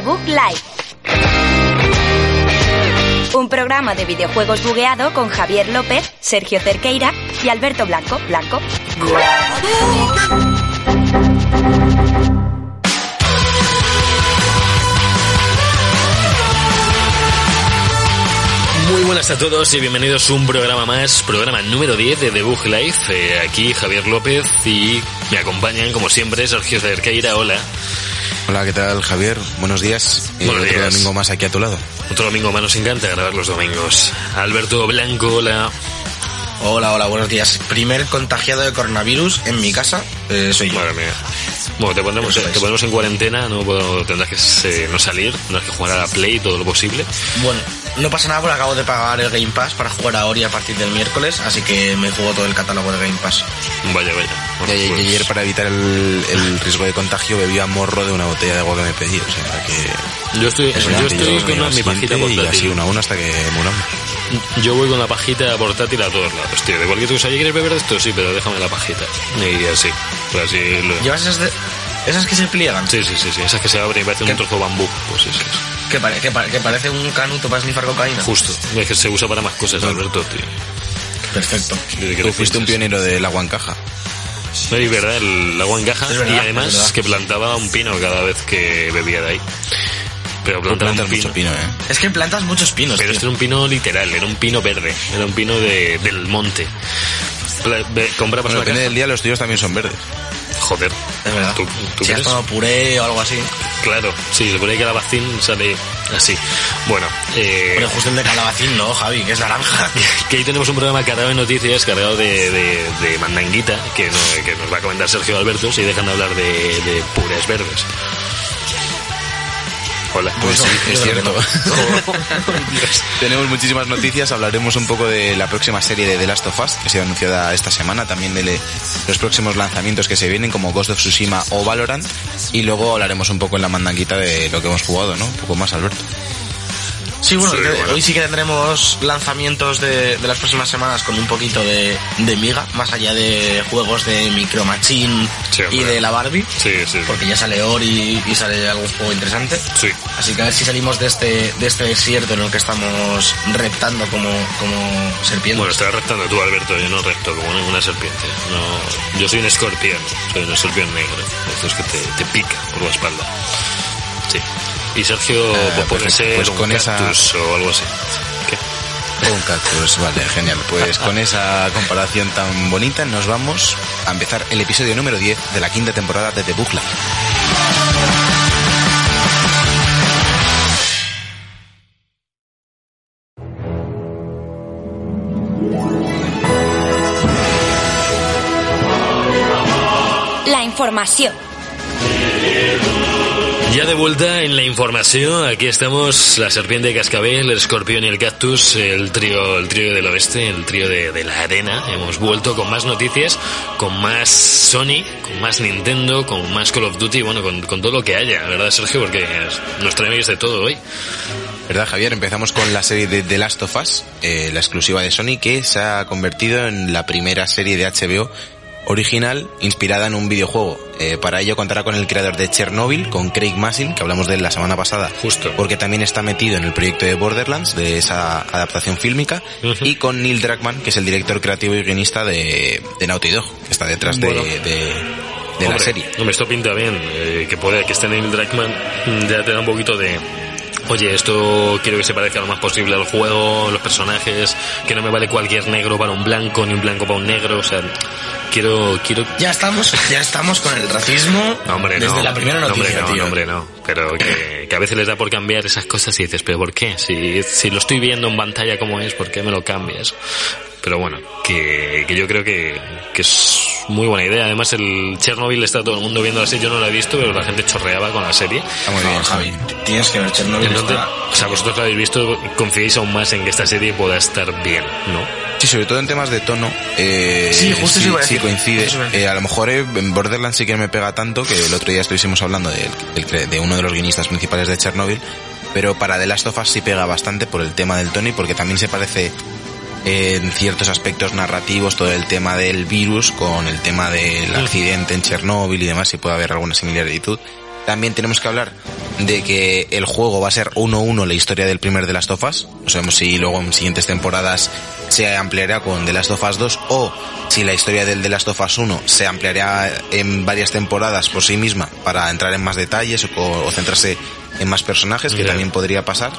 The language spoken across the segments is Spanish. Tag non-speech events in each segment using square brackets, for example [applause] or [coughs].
Book Live. Un programa de videojuegos bugueado con Javier López, Sergio Cerqueira y Alberto Blanco. Blanco. Muy buenas a todos y bienvenidos a un programa más, programa número 10 de The Bug Life. Eh, aquí Javier López y me acompañan, como siempre, Sergio Cerqueira. Hola. Hola, ¿qué tal Javier? Buenos días. Eh, Buenos otro días. domingo más aquí a tu lado. Otro domingo más, nos encanta grabar los domingos. Alberto Blanco, hola. Hola, hola, buenos días. Primer contagiado de coronavirus en mi casa eh, soy yo. Madre mía. Bueno, te pondremos, te ponemos en cuarentena, no puedo- tendrás que eh, no salir, tendrás que jugar a la Play todo lo posible. Bueno, no pasa nada porque acabo de pagar el Game Pass para jugar a Ori a partir del miércoles, así que me juego todo el catálogo de Game Pass. Vaya, vaya. Bueno, Y, y pues- ayer para evitar el, el riesgo de contagio bebía morro de una botella de agua que me pedí. O sea que... yo estoy, yo estoy con al mi pajita Y así una a una hasta que muramos. Yo voy con la pajita portátil a todos lados, tío. De cualquier cosa, ¿quieres beber de esto? Sí, pero déjame la pajita. Y así. Pues así lo- ¿Llevas esas, de- esas que se pliegan? Sí, sí, sí, sí. Esas que se abren y parecen ¿Qué? un trozo de bambú. Pues. Que, pare- que, pare- que parece un canuto para snifar cocaína. Justo. Es que se usa para más cosas, Alberto, tío. Perfecto. Desde que Tú fuiste un pionero del agua en caja. No, es verdad, el agua en caja. Verdad, y además que plantaba un pino cada vez que bebía de ahí. Pero Tú plantaba un plantas pino. mucho pino, ¿eh? Es que plantas muchos pinos, Pero tío. este era un pino literal, era un pino verde. Era un pino de, del monte. Comprabas Bueno, una depende del día, los tuyos también son verdes. Joder. Es verdad. ¿Tú, tú si has tomado puré o algo así. Claro, sí, ahí que la vacín sale así. Bueno, eh, Pero justo el de calabacín no, Javi, que es naranja. [laughs] que ahí tenemos un programa cargado de noticias, cargado de, de, de mandanguita, que, no- que nos va a comentar Sergio Alberto si dejan de hablar de, de pures verdes. Hola. Pues sí, es cierto. [laughs] [laughs] Tenemos muchísimas noticias, hablaremos un poco de la próxima serie de The Last of Us, que se ha anunciada esta semana, también de los próximos lanzamientos que se vienen, como Ghost of Tsushima o Valorant, y luego hablaremos un poco en la mandanguita de lo que hemos jugado, ¿no? Un poco más, Alberto. Sí, bueno, Sí, que bueno. hoy sí que tendremos lanzamientos de, de las próximas semanas con un poquito de, de miga, más allá de juegos de Micro Machine Sí, y de la Barbie, Sí, sí, porque ya sale Ori y sale algún juego interesante. sí. Así que a ver si salimos de este, de este desierto en el que estamos reptando como, como serpientes. Bueno, estás reptando tú, Alberto, yo no repto como una serpiente. No, yo soy un escorpión, soy un escorpión negro. Esto es que te, te pica por la espalda. Sí. Y Sergio Ah, pues, puede ser Pues un con esa- cactus o algo así. ¿Qué? Un cactus, vale, genial. Pues con [laughs] esa comparación tan bonita nos vamos a empezar el episodio número 10 de la quinta temporada de The Book. La información. Ya de vuelta en la información, aquí estamos la serpiente de cascabel, el escorpión y el cactus, el trío, el trío del oeste, el trío de, la arena. Hemos vuelto con más noticias, con más Sony, con más Nintendo, con más Call of Duty, bueno, con, con todo lo que haya, ¿verdad Sergio? Porque nos traemos de todo hoy. ¿Verdad, Javier? Empezamos con la serie de The Last of Us, eh, la exclusiva de Sony, que se ha convertido en la primera serie de HBO original inspirada en un videojuego. Eh, para ello contará con el creador de Chernobyl, con Craig Massin, que hablamos de él la semana pasada, Justo. porque también está metido en el proyecto de Borderlands, de esa adaptación fílmica, y con Neil Druckmann, que es el director creativo y guionista de, de Naughty Dog, que está detrás de, Bueno. de, de la Hombre, serie. Hombre, esto pinta bien. eh, que puede que esté Neil Druckmann mm, ya te da un poquito de... Oye, esto quiero que se parezca lo más posible al juego, los personajes, que no me vale cualquier negro para un blanco, ni un blanco para un negro, o sea, quiero, quiero... Ya estamos, ya estamos con el racismo No, hombre, desde no. la primera No, noticia, hombre, no, hombre, no. Pero que, que a veces les da por cambiar esas cosas y dices, pero ¿por qué? Si, si lo estoy viendo en pantalla como es, ¿por qué me lo cambias? Pero bueno, que, que yo creo que, que es muy buena idea. Además, el Chernobyl está todo el mundo viendo así. Yo no lo he visto, pero la gente chorreaba con la serie. Está muy No, bien, Javi, tienes que ver Chernobyl. Entonces, está- o sea, vosotros lo habéis visto, confiáis aún más en que esta serie pueda estar bien, ¿no? Sí, sobre todo en temas de tono. Eh, Sí, justo a sí decir. coincide. Eh, a lo mejor eh, en Borderlands sí que me pega tanto que el otro día estuviésemos hablando del- del cre- de, uno de los guionistas principales de Chernobyl. Pero para The Last of Us sí pega bastante por el tema del tono y porque también se parece en ciertos aspectos narrativos todo el tema del virus con el tema del accidente en Chernóbil y demás, si puede haber alguna similitud. También tenemos que hablar de que el juego va a ser 1-1 la historia del primer The Last of Us. No sabemos si luego en siguientes temporadas se ampliará con The Last of Us 2 o si la historia del The Last of Us 1 se ampliará en varias temporadas por sí misma para entrar en más detalles o, o centrarse en más personajes, que también podría pasar.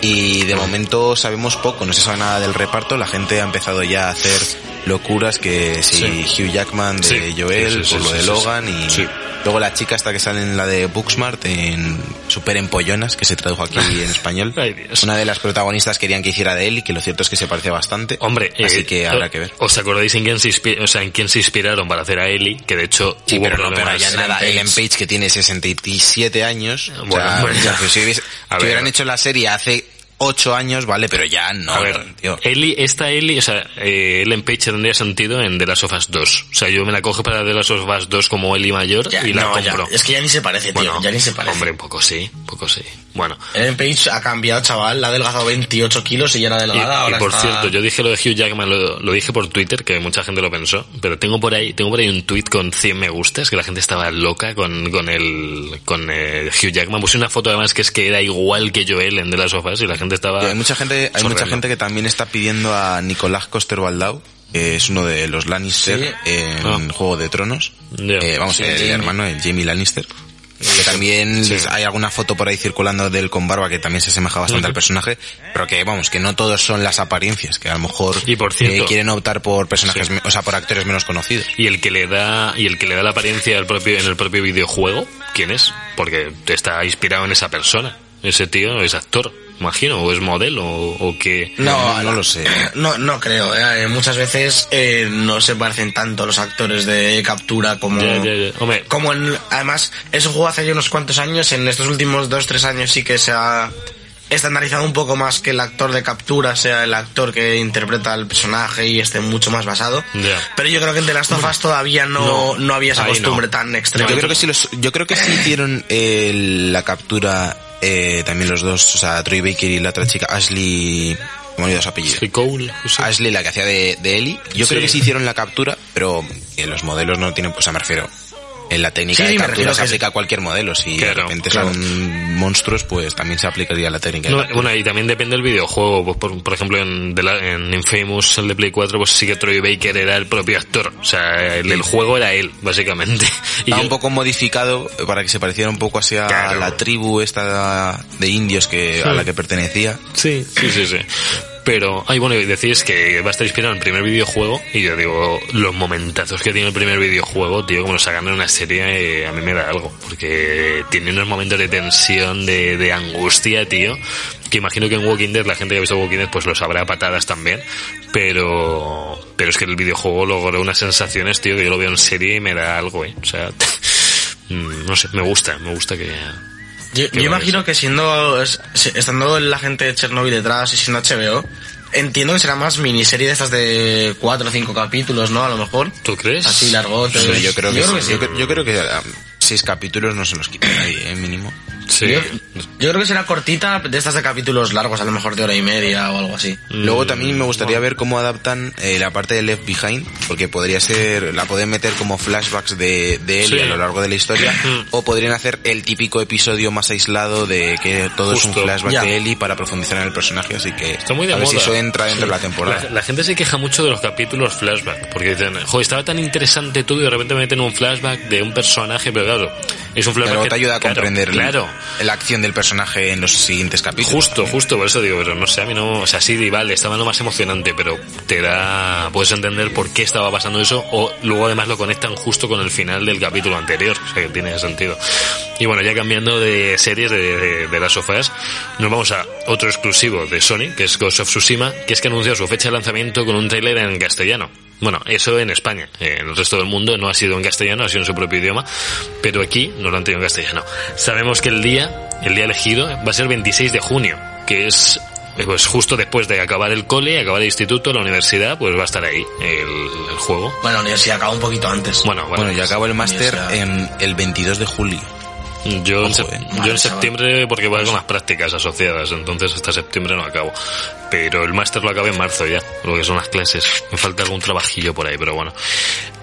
Y de momento sabemos poco, no se sabe nada del reparto, la gente ha empezado ya a hacer locuras que si Hugh Jackman de Sí. Joel, Sí, sí, por sí, lo de sí, Logan sí. y Sí. luego la chica hasta que sale en la de Booksmart en Super Empollonas, que se tradujo aquí [laughs] en español. Ay. Una de las protagonistas querían que hiciera de él y que lo cierto es que se parece bastante. Hombre, así eh, que habrá que ver. ¿Os acordáis en quién se, inspi- o sea, en quién se inspiraron para hacer a Ellie? Que de hecho Sí, hubo pero no, pero ya nada. Ellen Ellen Page que tiene 67 años. o Bueno, sea, bueno, o sea, ya. pues si, hubiese- A si ver. hubieran hecho la serie hace 8 años, vale, pero ya no. A ver, tío. Ellie, esta Ellie, o sea, eh, Ellen Page tendría sentido en The Last of Us 2. O sea, yo me la cojo para The Last of Us 2 como Ellie mayor Ya, y la no, ya, compro. es que ya ni se parece, tío. bueno, ya ni se parece. hombre, un poco sí, un poco sí. Bueno. Ellen Page ha cambiado, chaval. La ha adelgazado 28 kilos y ya era Y, delgada. y ahora por está- cierto, yo dije lo de Hugh Jackman, lo, lo dije por Twitter, que mucha gente lo pensó, pero tengo por ahí, tengo por ahí un tweet con 100 me gustas, que la gente estaba loca con, con el, con eh, Hugh Jackman. Puse una foto además que es que era igual que Joel en The Last of Us y la gente estaba... Y hay mucha gente, hay mucha gente que también está pidiendo a Nicolás Coster-Waldau, que es uno de los Lannister Sí. en Ah. Juego de Tronos. Eh, vamos, Sí, el Jamie. hermano, el Jamie Lannister. Que también Sí. hay alguna foto por ahí circulando del con barba que también se asemeja bastante al personaje, pero que vamos, que no todos son las apariencias, que a lo mejor Y por cierto- eh, quieren optar por personajes, Sí. o sea, por actores menos conocidos. Y el que le da, y el que le da la apariencia al propio, en el propio videojuego, ¿quién es? Porque está inspirado en esa persona. Ese tío es actor, imagino, o es modelo, o, o que... No, no lo sé. [coughs] No, no creo. eh. Muchas veces eh, no se parecen tanto los actores de captura como... Como en... Además, eso jugó hace ya unos cuantos años. En estos últimos dos, tres años sí que se ha estandarizado un poco más que el actor de captura sea el actor que interpreta al personaje y esté mucho más basado. Pero yo creo que en The Last of Us todavía no, No, no, había esa costumbre no. tan extrema. Yo creo que sí los, yo creo que sí hicieron eh, la captura eh, también los dos, o sea, Troy Baker y la otra chica, Ashley, ¿cómo me olvidado su apellido? sí, Cole. Ashley, la que hacía de, de Ellie. Yo Sí. creo que sí hicieron la captura, pero eh, los modelos no tienen, pues me refiero. En la técnica Sí, de captura se aplica a cualquier modelo. Si Claro, de repente claro. son monstruos, pues también se aplicaría la técnica. de No, captura. bueno, y también depende del videojuego. Pues por, por ejemplo, en, de la- en Infamous, el de Play 4, pues sí que Troy Baker era el propio actor. O sea, el del juego era él, básicamente. [laughs] Y yo- un poco modificado para que se pareciera un poco hacia Claro. la tribu esta de indios que a Sí. la que pertenecía. Sí, sí, sí, sí. Pero, ay, bueno, y decís que va a estar inspirado en el primer videojuego, y yo digo, los momentazos que tiene el primer videojuego, tío, como lo sacan en una serie, eh, a mí me da algo, porque tiene unos momentos de tensión, de, de angustia, tío, que imagino que en Walking Dead, la gente que ha visto Walking Dead, pues lo sabrá a patadas también, pero, pero es que el videojuego logró unas sensaciones, tío, que yo lo veo en serie y me da algo, eh, o sea, [laughs] mm, no sé, me gusta, me gusta que... Yo, imagino que siendo es- estando la gente de Chernobyl detrás y siendo HBO, entiendo que será más miniserie de estas de cuatro o cinco capítulos, ¿no? A lo mejor. ¿Tú crees? Así largotes. Sí, yo creo que, sí. Yo, cre- yo creo que um, seis capítulos no se los quita nadie, ¿eh? mínimo. Sí. Yo, yo creo que será cortita de estas de capítulos largos, a lo mejor de hora y media o algo así. Luego también me gustaría ver cómo adaptan eh, la parte de Left Behind, porque podría ser, la pueden meter como flashbacks de, de él Sí. a lo largo de la historia, [clears throat] o podrían hacer el típico episodio más aislado de que todo es un flashback Ya. de Ellie para profundizar en el personaje, así que Está muy de a ver moda. si eso entra dentro de la temporada. La, la gente se queja mucho de los capítulos flashback, porque dicen, joder, estaba tan interesante todo y de repente me meten un flashback de un personaje, pero claro, es un flashback Pero que te ayuda a claro, comprender Claro, la acción del personaje en los siguientes capítulos. Justo, justo, por eso digo, pero no sé, a mí no, o sea, sí, vale, estaba lo más emocionante, pero te da, puedes entender por qué estaba pasando eso, o luego además lo conectan justo con el final del capítulo anterior, o sea, que tiene sentido. Y bueno, ya cambiando de series de, de, de las sofás, nos vamos a otro exclusivo de Sony, que es Ghost of Tsushima, que es que anunció su fecha de lanzamiento con un trailer en castellano. Bueno, eso en España. En el resto del mundo no ha sido en castellano, ha sido en su propio idioma, pero aquí no lo han tenido en castellano. Sabemos que el día, el día elegido, va a ser 26 de junio, que es pues justo después de acabar el cole, acabar el instituto, la universidad, pues va a estar ahí el, el juego. Bueno, la universidad acaba un poquito antes. Bueno, bueno, Bueno, yo acabo el máster el 22 de julio. Yo, en, sep- eh. yo en septiembre porque voy con las prácticas asociadas, entonces hasta septiembre no acabo. Pero el máster lo acabé en marzo ya, lo que son las clases. Me falta algún trabajillo por ahí, pero bueno.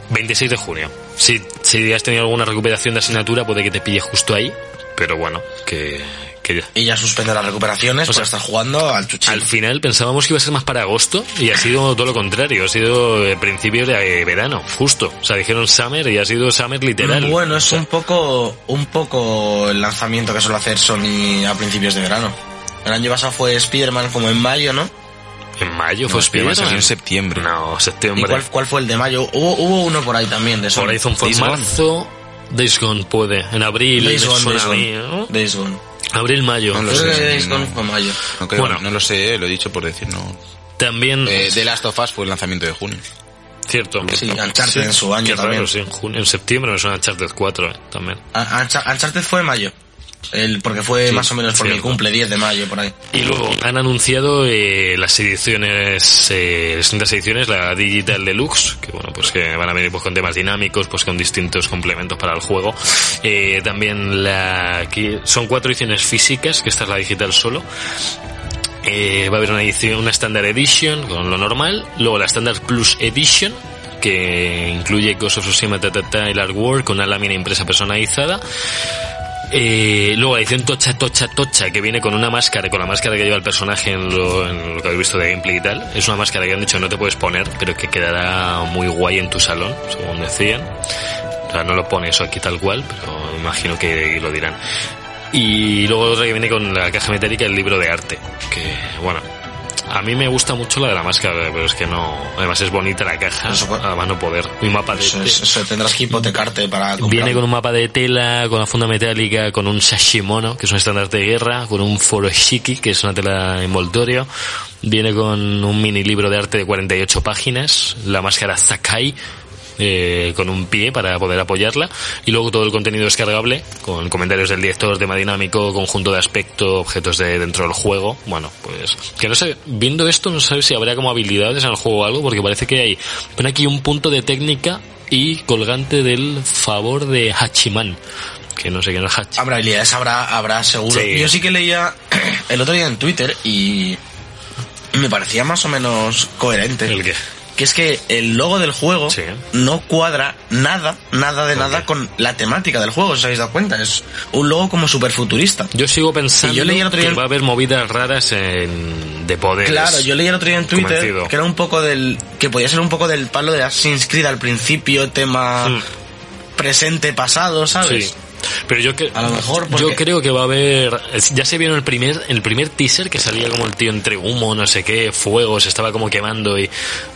26 de junio. Si, si has tenido alguna recuperación de asignatura, puede que te pille justo ahí. Pero bueno, que, que ya. Y ya suspende las recuperaciones, O sea, estar jugando al chuchín. Al final pensábamos que iba a ser más para agosto y ha sido todo lo contrario. Ha sido principio de verano, justo. O sea, dijeron summer y ha sido summer literal. Bueno, es O sea, un poco, un poco el lanzamiento que suele hacer Sony a principios de verano. El año pasado fue Spider-Man como en mayo, ¿no? En mayo fue No, Spider-Man Spider-Man. salió en septiembre. No, ¿Y septiembre. cuál, cuál fue el de mayo? Hubo, hubo uno por ahí también de Sony. Horizon fue en marzo. Days Gone puede. En abril. Days Gone. Days Gone. Abril, mayo. No lo Creo sé, que no. Mayo. No, creo- Bueno. no lo sé, lo he dicho por decir, no. También, Eh, The Last of Us fue el lanzamiento de junio. cierto. Sí, Uncharted en su año Qué también. raro, sí. En, junio- en septiembre me suena Uncharted 4 eh, también. A- Uncha- Uncharted fue en mayo. El, porque fue Sí, más o menos por mi cumple, 10 de mayo, por ahí. Y luego han anunciado eh, las ediciones, eh, las distintas ediciones, la Digital Deluxe, que bueno, pues que van a venir pues con temas dinámicos, pues con distintos complementos para el juego. Eh, también la, que son cuatro ediciones físicas, que esta es la digital solo. Eh, va a haber una edición, una Standard Edition con lo normal, luego la Standard Plus Edition, que incluye Ghost of Tsushima ta, ta, ta, el artwork con una lámina impresa personalizada. Eh, luego la edición Tocha Tocha Tocha que viene con una máscara, con la máscara que lleva el personaje en lo, que habéis visto de gameplay y tal. Es una máscara que han dicho no te puedes poner, pero que quedará muy guay en tu salón, según decían. O sea, no lo pone eso aquí tal cual, pero imagino que lo dirán. Y luego otra que viene con la caja metálica, el libro de arte. Que, bueno, a mí me gusta mucho la de la máscara, pero es que no. Además es bonita la caja, Eso fue- a mano poder. Un mapa de. Eso, es- eso tendrás que hipotecarte para. Viene con un mapa de tela, con la funda metálica, con un sashimono, que es un estándar de guerra, con un foroshiki, que es una tela envoltorio. Viene con un mini libro de arte de 48 páginas, la máscara Sakai, eh, con un pie para poder apoyarla, y luego todo el contenido descargable, con comentarios del director, tema dinámico, conjunto de aspecto, objetos de dentro del juego. Bueno, pues, que no sé, viendo esto, no sé si habrá como habilidades en el juego o algo, porque parece que hay, pone aquí un punto de técnica y colgante del favor de Hachiman. Que no sé qué no es Hachi. Habrá habilidades, habrá, habrá seguro. Sí. Yo sí que leía [clears throat] el otro día en Twitter y me parecía más o menos coherente. ¿El qué? Que es que el logo del juego Sí. no cuadra nada, nada de ¿Con nada con la temática del juego, si os habéis dado cuenta. Es un logo como súper futurista. Yo sigo pensando Y yo leí el otro día que en- va a haber movidas raras en, de poderes. Claro, yo leí el otro día en Twitter Convencido. que era un poco del. que podía ser un poco del palo de Assassin's Creed al principio, tema Mm. presente, pasado, ¿sabes? Sí. Pero yo, que, A lo mejor porque- yo creo que va a haber... Ya se vieron el primer, el primer teaser que salía como el tío entre humo, no sé qué, fuego, se estaba como quemando y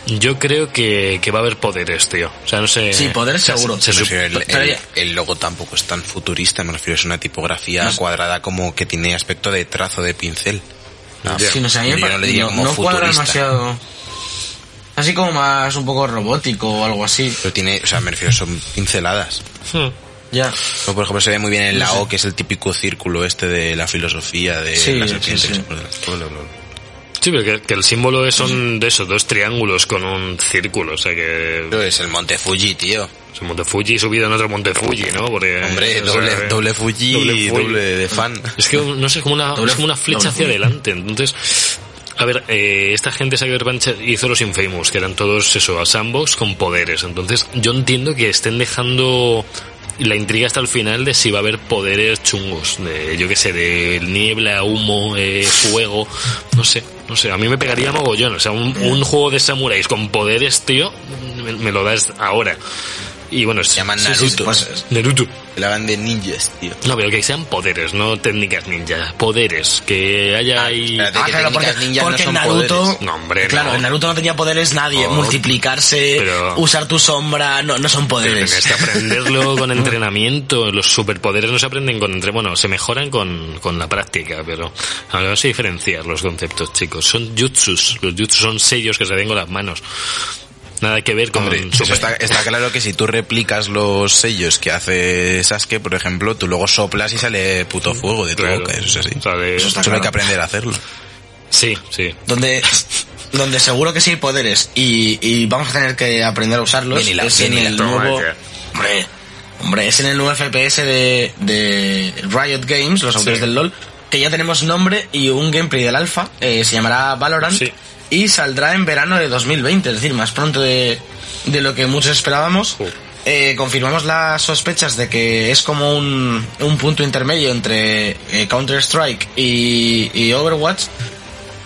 yo creo que, que va a haber poderes, tío. O sea, no sé... Sí, poderes o sea, seguro. se- se el, logo tampoco es tan futurista, me refiero, es una tipografía No cuadrada como que tiene aspecto de trazo de pincel. Sí, no sé, yo le diría como cuadra futurista. demasiado. Así como más un poco robótico o algo así. Pero tiene, o sea, me refiero, son pinceladas. Hmm. Ya. O, por ejemplo, se ve muy bien en la. O, que es el típico círculo este de la filosofía de Sí, la sí, serpiente. sí. bla. Sí, pero que, que el símbolo es son de esos dos triángulos con un círculo, o sea que... Pero es el Monte Fuji, tío. Es un Monte Fuji subido en otro Monte Fuji, ¿no? Porque, Hombre, o sea, doble, doble Fuji doble y Fuji. doble de fan. Es que, no sé, es como una, Doble- es como una flecha doble hacia Fuji. adelante. Entonces, a ver, eh, esta gente Cyberpunk hizo los Infamous, que eran todos eso, a sandbox con poderes. Entonces, yo entiendo que estén dejando la intriga hasta el final de si va a haber poderes chungos, de, yo qué sé, de niebla, humo, eh, fuego, no sé, no sé, a mí me pegaría mogollón, o sea, un, un juego de samuráis con poderes, tío, me lo das ahora. Y bueno, es Se llaman Sí, sí, Naruto. pues, Naruto. Que la van de ninjas, tío. No, pero que sean poderes, no técnicas ninja. Poderes. Que haya ahí... espérate. Ah, que claro, porque, no son Naruto. poderes. No, hombre, Claro, no. en Naruto no tenía poderes nadie. Multiplicarse, Pero- usar tu sombra, no, no son poderes. tienes que aprenderlo [laughs] con entrenamiento. Los superpoderes no se aprenden con entre... Bueno, se mejoran con, con la práctica, pero... Ahora vamos a diferenciar los conceptos, chicos. Son jutsus. Los jutsus son sellos que se den con las manos. Nada que ver con... Hombre, eso super- está, está claro que si tú replicas los sellos que hace Sasuke, por ejemplo, tú luego soplas y sale puto fuego de tu Claro. boca, eso es así. De- Eso está Solo hay claro. que aprender a hacerlo. Sí, sí. Donde, donde seguro que sí hay poderes y, y vamos a tener que aprender a usarlos. Bien hilado, es en bien el hilado. nuevo. Hombre, hombre, es en el nuevo FPS de, de Riot Games, los autores Sí. del LOL, que ya tenemos nombre y un gameplay del alfa. eh, se llamará Valorant. Sí. Y saldrá en verano de 2020, es decir, más pronto de, de lo que muchos esperábamos. Eh, confirmamos las sospechas de que es como un, un punto intermedio entre eh, Counter-Strike y, y Overwatch,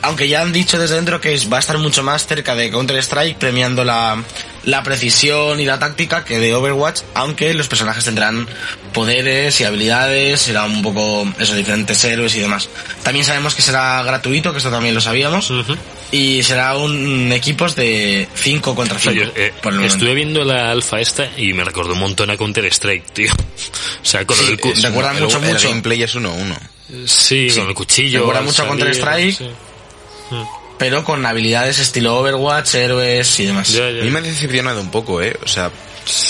aunque ya han dicho desde dentro que va a estar mucho más cerca de Counter-Strike, premiando la, la precisión y la táctica que de Overwatch, aunque los personajes tendrán poderes y habilidades, será un poco esos diferentes héroes y demás. También sabemos que será gratuito, que esto también lo sabíamos. Y será un equipos de 5 contra O sea, 5. yo, eh, estuve viendo la alfa esta y me recordó un montón a Counter Strike, tío. [laughs] O sea, con Sí, el, cu- es- recuerda el, mucho, el mucho. gameplay es 1-1. sí, sí. con el cuchillo. Recuerda mucho a salir, Counter-Strike. sí. pero con habilidades estilo Overwatch, héroes y demás. Ya, A ya. mí me ha decepcionado un poco, ¿eh? O sea,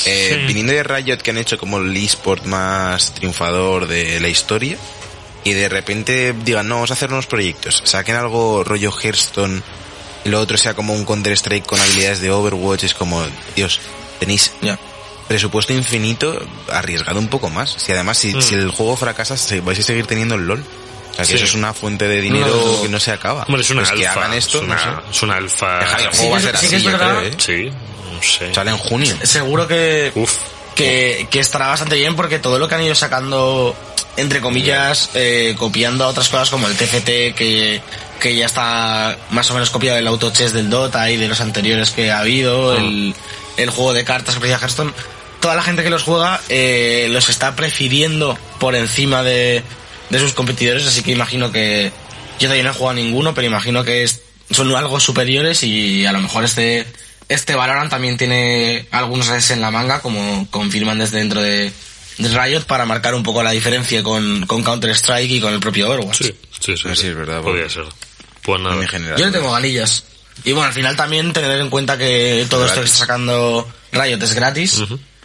eh, Sí. viniendo de Riot que han hecho como el eSport más triunfador de la historia y de repente digan, no, vamos a hacer unos proyectos, saquen algo rollo Hearthstone y lo otro sea como un Counter-Strike con habilidades de Overwatch, es como, Dios, tenéis Ya. presupuesto infinito, arriesgado un poco más. Si además, si, Mm. si el juego fracasa, se- vais a seguir teniendo el LOL. O sea, que Sí. eso es una fuente de dinero No, no. que no se acaba. Hombre, es una Pues que alfa. hagan esto, es, una, no sé. es una alfa. Deja que el Sí, juego va a que- ser sí que así, es yo creo, ¿eh? Sí, no sé. Sale en junio. Seguro que, Uf. que, que estará bastante bien porque todo lo que han ido sacando, entre comillas, eh, copiando a otras cosas como el TFT, que, que ya está más o menos copiado del auto chess del Dota y de los anteriores que ha habido, Ah. el, el juego de cartas que ofrecía Hearthstone. Toda la gente que los juega eh, los está prefiriendo por encima de, de sus competidores, así que imagino que yo todavía no he jugado a ninguno, pero imagino que es- son algo superiores y a lo mejor este este Valorant también tiene algunos ases en la manga, como confirman desde dentro de, de Riot, para marcar un poco la diferencia con, con Counter-Strike y con el propio Overwatch. Sí, sí, sí. Pues sí, es verdad, Podría ser. Pues nada. En mi general. Yo le tengo ganillas. Y bueno, al final también tener en cuenta que todo esto que está sacando Riot es gratis.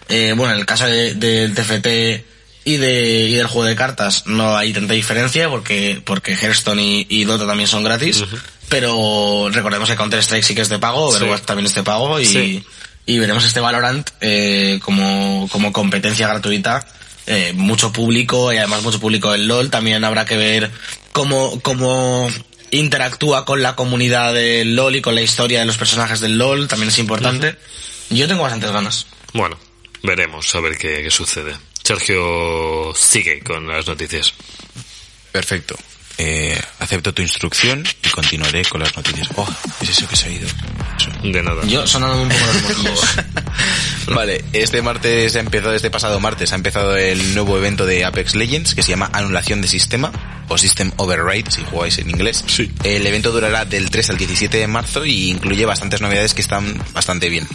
Eh, bueno, en el caso de- del TFT y, de, y del juego de cartas no hay tanta diferencia porque, porque Hearthstone y, y Dota también son gratis. Pero recordemos que Counter-Strike sí que es de pago, Sí. Overwatch también es de pago y, Sí. Y veremos este Valorant eh, como, como competencia gratuita. Eh, mucho público y además mucho público en LOL. También habrá que ver cómo, cómo interactúa con la comunidad del LOL y con la historia de los personajes del LOL. También es importante. Yo tengo bastantes ganas. Bueno, veremos a ver qué, qué sucede. Sergio sigue con las noticias. Perfecto. Eh, acepto tu instrucción y continuaré con las noticias. Oh, es eso que se ha ido. De nada. Yo sonándome un poco los [laughs] moquillos. Vale, este martes ha empezado, este pasado martes ha empezado el nuevo evento de Apex Legends que se llama Anulación de Sistema o System Override si jugáis en inglés. Sí. El evento durará del 3 al 17 de marzo y incluye bastantes novedades que están bastante bien.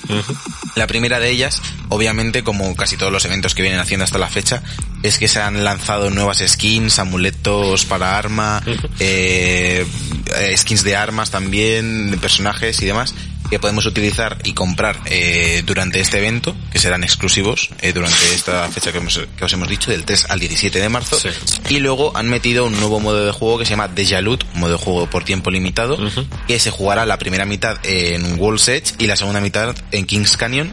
La primera de ellas, obviamente, como casi todos los eventos que vienen haciendo hasta la fecha, es que se han lanzado nuevas skins, amuletos para arma, eh, eh, skins de armas también, de personajes y demás que podemos utilizar y comprar eh, durante este evento, que serán exclusivos eh, durante esta fecha que, hemos- que os hemos dicho, del 3 al 17 de marzo. Sí. Y luego han metido un nuevo modo de juego que se llama Deja Loot, modo de juego por tiempo limitado, que se jugará la primera mitad en Wall's Edge y la segunda mitad en Kings Canyon.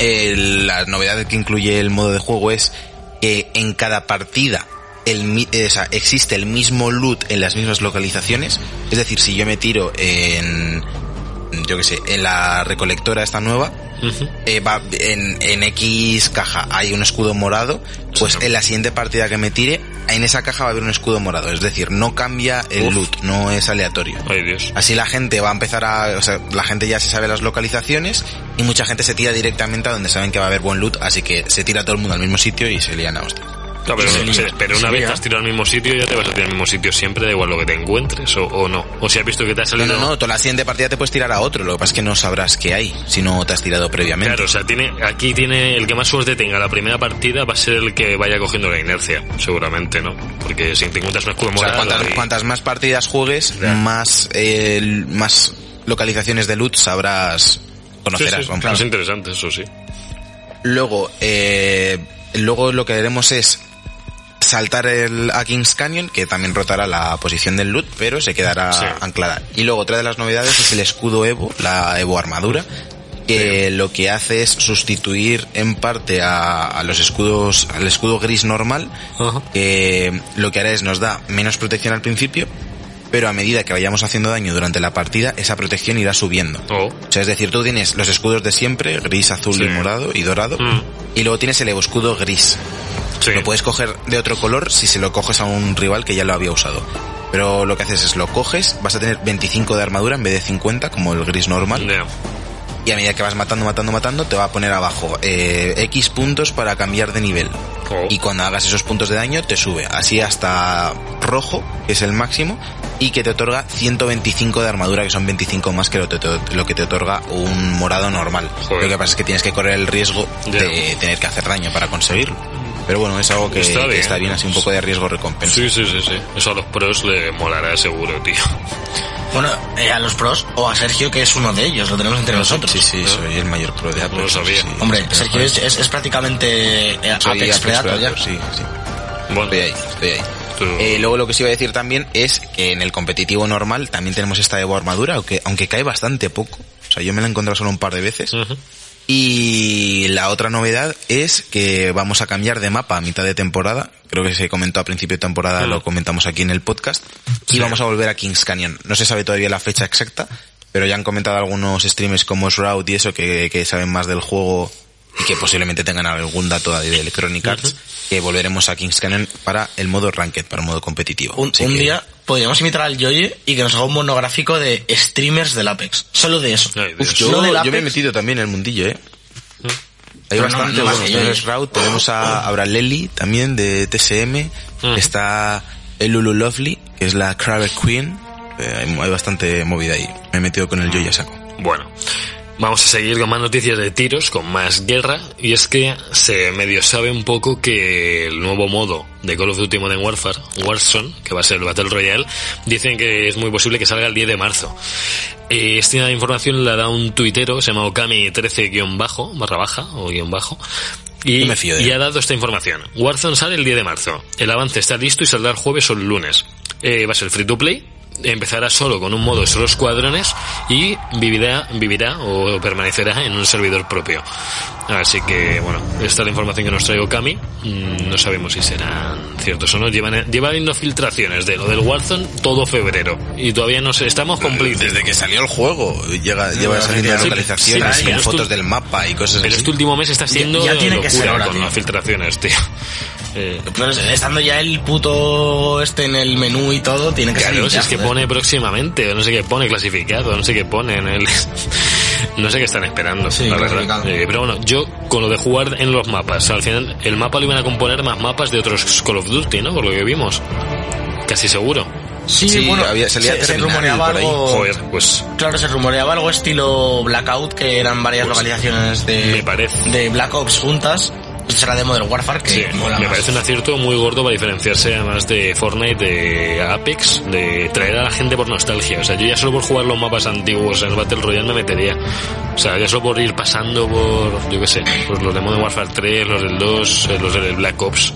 El- la novedad que incluye el modo de juego es que en cada partida el, eh, o sea, existe el mismo loot en las mismas localizaciones. Es decir, si yo me tiro en, yo que sé, en la recolectora esta nueva, eh, va en, en X caja hay un escudo morado, pues Sí. en la siguiente partida que me tire, en esa caja va a haber un escudo morado. Es decir, no cambia el Uf. loot, no es aleatorio. Ay, Dios. Así la gente va a empezar a, o sea, la gente ya se sabe las localizaciones y mucha gente se tira directamente a donde saben que va a haber buen loot, así que se tira todo el mundo al mismo sitio y se lían a hostia. Claro, pero, se una vez te has tirado al mismo sitio, ya te vas a tirar al mismo sitio siempre, da igual lo que te encuentres o, o no. O si has visto que te ha No, salido... no, no, toda la siguiente partida te puedes tirar a otro, lo que pasa es que no sabrás qué hay si no te has tirado previamente. Claro, o sea, tiene, aquí tiene el que más suerte tenga la primera partida va a ser el que vaya cogiendo la inercia, seguramente, ¿no? Porque si te encuentras un escudo O sea, cuantas, más partidas juegues, más, eh, más localizaciones de loot sabrás, conocerás. sí, es interesante, eso sí. Luego, eh, luego lo que haremos es saltar el, a Kings Canyon, que también rotará la posición del loot, pero se quedará Sí. anclada. Y luego otra de las novedades es el escudo Evo, la Evo armadura, que lo que hace es sustituir en parte a, a los escudos, al escudo gris normal, que lo que hará es nos da menos protección al principio, pero a medida que vayamos haciendo daño durante la partida, esa protección irá subiendo. Oh. O sea, es decir, tú tienes los escudos de siempre, gris, azul Sí. y morado y dorado, Mm. y luego tienes el escudo gris. Sí. Lo puedes coger de otro color si se lo coges a un rival que ya lo había usado. Pero lo que haces es lo coges, vas a tener 25 de armadura en vez de 50, como el gris normal. Y a medida que vas matando, matando, matando, te va a poner abajo eh, X puntos para cambiar de nivel. Oh. Y cuando hagas esos puntos de daño, te sube. Así hasta rojo, que es el máximo, y que te otorga 125 de armadura, que son 25 más que lo, te- lo que te otorga un morado normal. Joder. Lo que pasa es que tienes que correr el riesgo de tener que hacer daño para conseguirlo. Pero bueno, es algo que Está que bien. está bien, así un poco de riesgo recompensa. Sí, sí, sí, sí. Eso a los pros le molará seguro, tío. Bueno, eh, a los pros o a Sergio, que es uno de ellos, lo tenemos entre nosotros. Sí, sí, soy el mayor pro de Apple. No lo sabía. sí. Hombre, Sergio es, es, es prácticamente eh, soy Apex Apex Predator ya. Sí, sí. Bueno, Estoy ahí, estoy ahí. Eh, luego lo que os iba a decir también es que en el competitivo normal también tenemos esta Evo armadura, aunque, aunque cae bastante poco. O sea, yo me la he encontrado solo un par de veces. Ujú. Y la otra novedad es que vamos a cambiar de mapa a mitad de temporada. Creo que se comentó a principio de temporada, lo comentamos aquí en el podcast. Y vamos a volver a Kings Canyon. No se sabe todavía la fecha exacta, pero ya han comentado algunos streamers como Shroud y eso que, que saben más del juego y que posiblemente tengan algún dato de Electronic Arts, que volveremos a Kings Canyon para el modo ranked, para el modo competitivo. Un, Así un que- día podríamos invitar al Yoye y que nos haga un monográfico de streamers del Apex. Solo de eso. Ay, Uf, yo, del yo me he Apex- metido también en el mundillo, eh. Hay Pero no- bastante no buenos. que yo, Tenemos. Shroud, tenemos a Abraleli también de TSM, Mm. está el Lulu Lovely, que es la Crabber Queen. Eh, hay, hay bastante movida ahí. Me he metido con el Joya saco. Bueno, vamos a seguir con más noticias de tiros, con más guerra, y es que se medio sabe un poco que el nuevo modo de Call of Duty Modern Warfare, Warzone, que va a ser el Battle Royale, dicen que es muy posible que salga el 10 de marzo. Eh, esta información la da un tuitero se llama Okami13-bajo, barra baja, o guion bajo, y, No y ha dado esta información. Warzone sale el 10 de marzo. El avance está listo y saldrá el jueves o el lunes. Eh, va a ser free to play. Empezará solo con un modo de solo escuadrones y vivirá, vivirá o permanecerá en un servidor propio. Así que, bueno, esta es la información que nos trae Okami. Mm, No sabemos si serán ciertos o no. Llevan, llevan no filtraciones de lo del Warzone todo febrero. Y todavía no sé, estamos completos. Desde que salió el juego, llega, lleva sí, saliendo sí, localizaciones sí, y pero con fotos del mapa y cosas Pero así. este último mes está siendo Ya- ya tiene que locura ser ahora, con tío. las filtraciones, tío. [laughs] Eh, Pero estando ya el puto este en el menú y todo, tiene que Claro, salir. si ya, es que pone próximamente, no sé qué pone clasificado, no sé qué pone en el... [laughs] [laughs] No sé qué están esperando, Sí, la verdad. Eh, pero bueno, yo con lo de jugar en los mapas, al final el mapa lo iban a componer más mapas de otros Call of Duty, ¿no? Por lo que vimos. Casi seguro. Sí, Sí, bueno, había- salía se, rumoreaba algo... Joder, pues Claro, se rumoreaba algo estilo Blackout, que eran varias Pues, localizaciones de, me parece. de Black Ops juntas. Será de Modern Warfare, que sí, mola me más. parece un acierto muy gordo para diferenciarse además de Fortnite, de Apex, de traer a la gente por nostalgia. O sea, yo ya solo por jugar los mapas antiguos en el Battle Royale me metería. O sea, ya solo por ir pasando por, yo qué sé, pues los de Modern Warfare 3, los del 2, eh, los del Black Ops.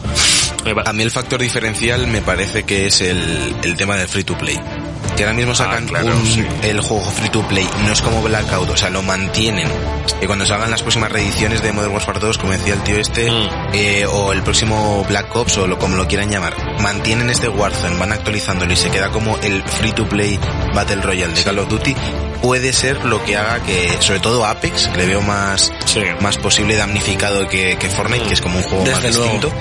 A mí el factor diferencial me parece que es el, el tema del free to play. Que ahora mismo sacan claro, un- sí. el juego free to play, no es como Blackout, o sea, lo mantienen. Y cuando salgan las próximas reediciones de Modern Warfare 2, como decía el tío este, Mm. eh, o el próximo Black Ops, o lo, como lo quieran llamar, mantienen este Warzone, van actualizándolo y se queda como el free to play Battle Royale de Call of Duty, puede ser lo que haga que, sobre todo Apex, que le veo más, Sí. más posible damnificado que, que Fortnite, que es como un juego más Desde luego. distinto,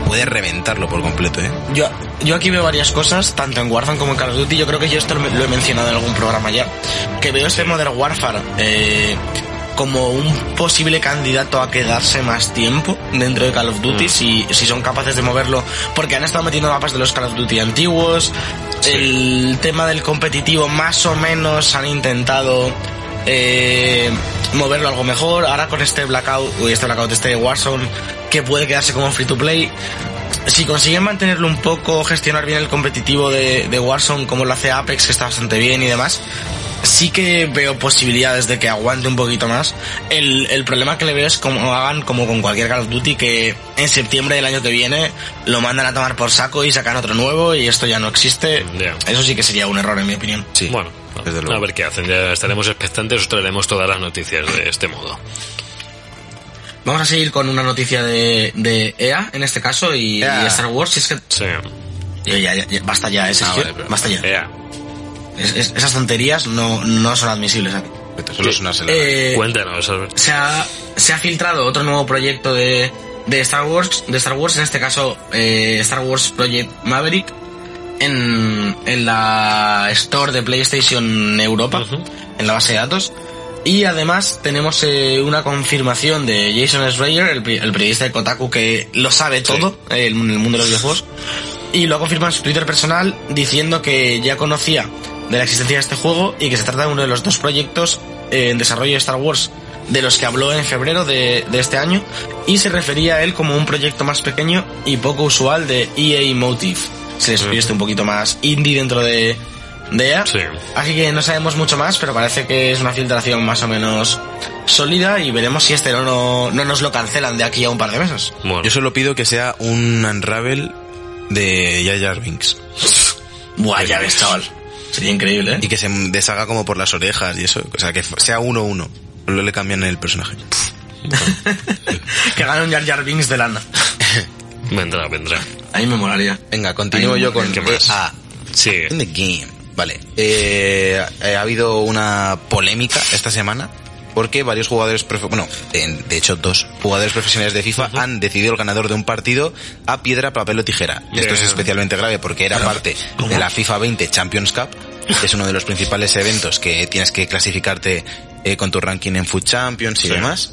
puede reventarlo por completo, ¿eh? Yo, yo aquí veo varias cosas, tanto en Warzone como en Call of Duty. Yo creo que yo esto lo, he mencionado en algún programa ya. Que veo este Modern Warfare eh, como un posible candidato a quedarse más tiempo dentro de Call of Duty, Mm. si, si son capaces de moverlo. Porque han estado metiendo mapas de los Call of Duty antiguos. El tema del competitivo, más o menos han intentado. Eh, moverlo algo mejor ahora con este blackout uy, este blackout este Warzone que puede quedarse como free to play si consiguen mantenerlo un poco, gestionar bien el competitivo de, de Warzone como lo hace Apex, que está bastante bien y demás, sí que veo posibilidades de que aguante un poquito más. El, el problema que le veo es como hagan como con cualquier Call of Duty que en septiembre del año que viene lo mandan a tomar por saco y sacan otro nuevo y esto ya no existe. Eso sí que sería un error en mi opinión. Sí. Bueno, desde luego. a ver qué hacen. Ya estaremos expectantes, os traeremos todas las noticias de este modo. Vamos a seguir con una noticia de, de EA en este caso y, EA. y Star Wars. y es que Sí. Yo ya, ya- ya- basta ya, ese Ah, vale, pero- basta ya. Ea, Es- es- esas tonterías no, no son admisibles aquí. Solo es una. Eh, cuéntanos, Albert. se ha, se ha filtrado otro nuevo proyecto de, de Star Wars, de Star Wars, en este caso eh, Star Wars Project Maverick, en, en la store de PlayStation Europa, en la base de datos. Y además tenemos eh, una confirmación de Jason Schreier, el, el periodista de Kotaku que lo sabe todo eh, en el mundo de los videojuegos. Y lo ha confirmado en su Twitter personal diciendo que ya conocía de la existencia de este juego y que se trata de uno de los dos proyectos eh, en desarrollo de Star Wars de los que habló en febrero de, de este año y se refería a él como un proyecto más pequeño y poco usual de EA Motive. Se les viste un poquito más indie dentro de, de EA. Sí. Así que no sabemos mucho más, pero parece que es una filtración más o menos sólida y veremos si este no, no, no nos lo cancelan de aquí a un par de meses. Bueno, Yo solo pido que sea un Unravel de Jar Binks. Buah, ya ves, chaval. Sería increíble, ¿eh? Y que se deshaga como por las orejas y eso. O sea, que sea uno uno. Solo le cambian el personaje. [laughs] que gane un Jar Jar Binks de lana. Vendrá, vendrá. A mí me molaría. Venga, continúo yo con ¿qué más? EA. Sí. In the game. Vale. Eh, eh, ha habido una polémica esta semana porque varios jugadores, bueno, en- de hecho dos jugadores profesionales de FIFA han decidido el ganador de un partido a piedra, papel o tijera. Esto es especialmente grave porque era parte de la FIFA 20 Champions Cup, que es uno de los principales eventos que tienes que clasificarte eh, con tu ranking en Food Champions y Sí. demás.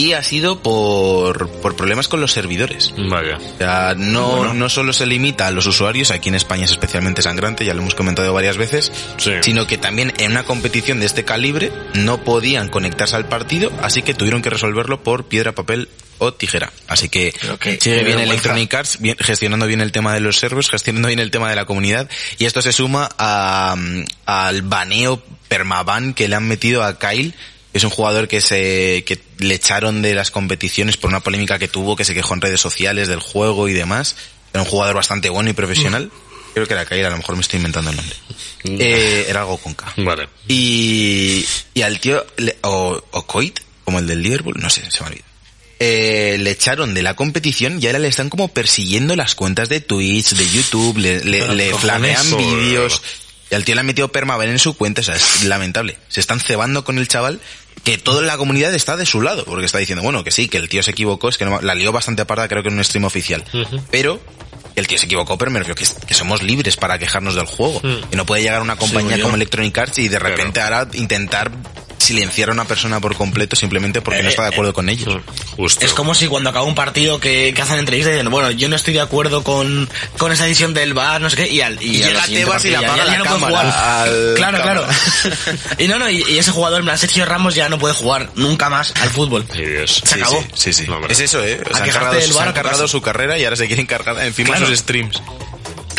Y ha sido por, por problemas con los servidores. Vaya. O sea, no, Bueno. no solo se limita a los usuarios, aquí en España es especialmente sangrante, ya lo hemos comentado varias veces, Sí. sino que también en una competición de este calibre no podían conectarse al partido, así que tuvieron que resolverlo por piedra, papel o tijera. Así que sigue bien. Electronic Arts, bien- gestionando bien el tema de los servers, gestionando bien el tema de la comunidad, y esto se suma a, mm, al baneo permaban que le han metido a Kyle, es un jugador que se que le echaron de las competiciones por una polémica que tuvo, que se quejó en redes sociales del juego y demás. Era un jugador bastante bueno y profesional. Creo que era Kyle, a lo mejor me estoy inventando el nombre. Eh, era algo con K. Vale. Y, y al tío, le- o, o Coit, como el del Liverpool, no sé, se me olvidó. Eh, le echaron de la competición y ahora le están como persiguiendo las cuentas de Twitch, de YouTube, le, le, le flamean vídeos. Y al tío le han metido permaban en su cuenta, o sea, es lamentable. Se están cebando con el chaval que toda la comunidad está de su lado, porque está diciendo, bueno, que sí, que el tío se equivocó, es que no- la lió bastante aparta, creo que en un stream oficial. Pero el tío se equivocó, pero me refiero que, que somos libres para quejarnos del juego. Mm. Y no puede llegar una compañía como Electronic Arts y de repente ahora intentar silenciar a una persona por completo simplemente porque no Eh, está de acuerdo con ellos. Justo. Es como si cuando acaba un partido que, que hacen entrevistas dicen, bueno, yo no estoy de acuerdo con, con esa decisión del VAR, no sé qué, y, al, y, Y llega Tebas y ya- apaga ya la no puede cámara jugar. al Claro, claro. y no, no, y, y ese jugador, en plan, Sergio Ramos ya no puede jugar nunca más al fútbol. Dios. Se acabó. Sí, sí. No, es eso, ¿eh? A Se han quejarte cargado, del se han cargado su carrera y ahora se quieren cargar encima Claro. sus streams.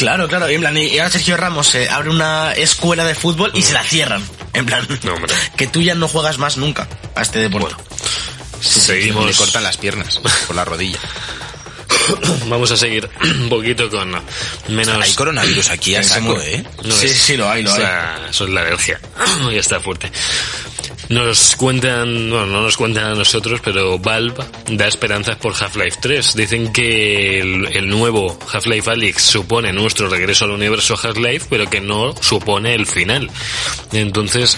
Claro, claro. Y, en plan, y ahora Sergio Ramos se abre una escuela de fútbol y se la cierran. En plan, No, [laughs] que tú ya no juegas más nunca a este deporte. Seguimos. Le cortan las piernas por la rodilla. [coughs] Vamos a seguir un poquito con menos. Hay coronavirus aquí a Se saco. ¿eh? No sí, es- sí, lo hay, lo o hay. sea, Eso es la alergia. [coughs] ya está fuerte. Nos cuentan, bueno, no nos cuentan a nosotros, pero Valve da esperanzas por Half-Life 3. Dicen que el, el nuevo Half-Life Alyx supone nuestro regreso al universo Half-Life, pero que no supone el final. Entonces,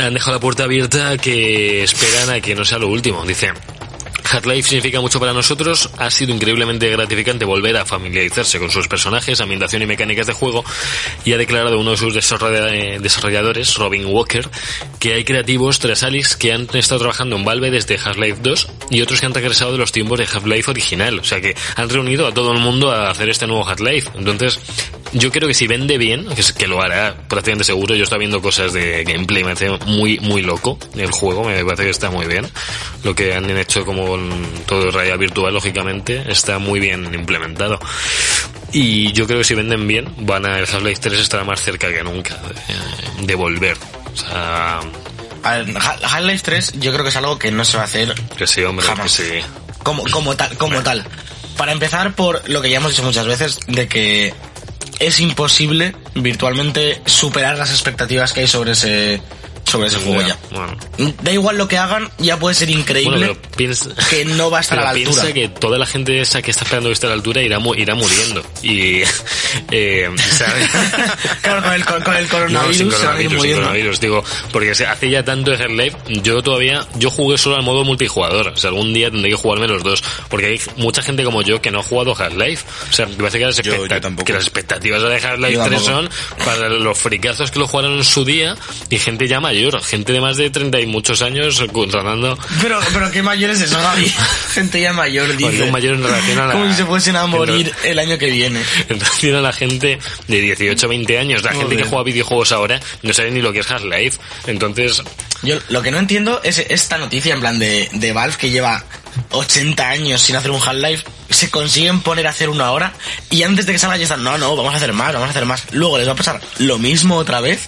han dejado la puerta abierta que esperan a que no sea lo último. Dice, Half-Life significa mucho para nosotros, ha sido increíblemente gratificante volver a familiarizarse con sus personajes, ambientación y mecánicas de juego, y ha declarado uno de sus eh, desarrolladores, Robin Walker, que hay creativos tras Alex que han estado trabajando en Valve desde Half-Life 2 y otros que han regresado de los tiempos de Half-Life original, o sea que han reunido a todo el mundo a hacer este nuevo Half-Life. Entonces, yo creo que si vende bien, que, es- que lo hará prácticamente seguro, yo estaba viendo cosas de gameplay, me parece muy, muy loco el juego, me parece que está muy bien. Lo que han hecho como en todo realidad virtual, lógicamente, está muy bien implementado. Y yo creo que si venden bien, van a, el Half-Life 3 estará más cerca que nunca de, de volver. O sea, Half-Life 3 yo creo que es algo que no se va a hacer que sí, hombre, Jamás. que sí. como, como tal, como tal. Para empezar por lo que ya hemos dicho muchas veces, de que es imposible virtualmente superar las expectativas que hay sobre ese sobre ese juego ya. Bueno. Da igual lo que hagan, ya puede ser increíble. Bueno, pero piensa, que no va a estar pero a la piensa altura. que toda la gente esa que está esperando que esté a la altura irá, irá muriendo. Y, [laughs] eh, [laughs] claro, con el, con, con el No, coronavirus, sin ir coronavirus, sin muriendo. coronavirus, digo, porque hace ya tanto de Half-Life, yo todavía, yo jugué solo al modo multijugador, o sea, algún día tendré que jugarme los dos, porque hay mucha gente como yo que no ha jugado Half-Life, o sea, me parece que las, Yo- yo que las expectativas de Half-Life Yo 3 son para los fricazos que lo jugaron en su día y gente ya mayor, gente de más de 30 y muchos años tratando Pero, pero qué mayor es eso, Gaby. [laughs] Gente ya mayor, dice. un mayor en relación a la... Como si se fuesen a en morir re- el año que viene. En relación a la gente de 18 20 años, la gente que juega videojuegos ahora no sabe ni lo que es Half-Life. Entonces, Yo lo que no entiendo es esta noticia en plan de, de Valve que lleva 80 años sin hacer un Half-Life, se consiguen poner a hacer una hora y antes de que salga ya están, no, no, vamos a hacer más, vamos a hacer más. Luego les va a pasar lo mismo otra vez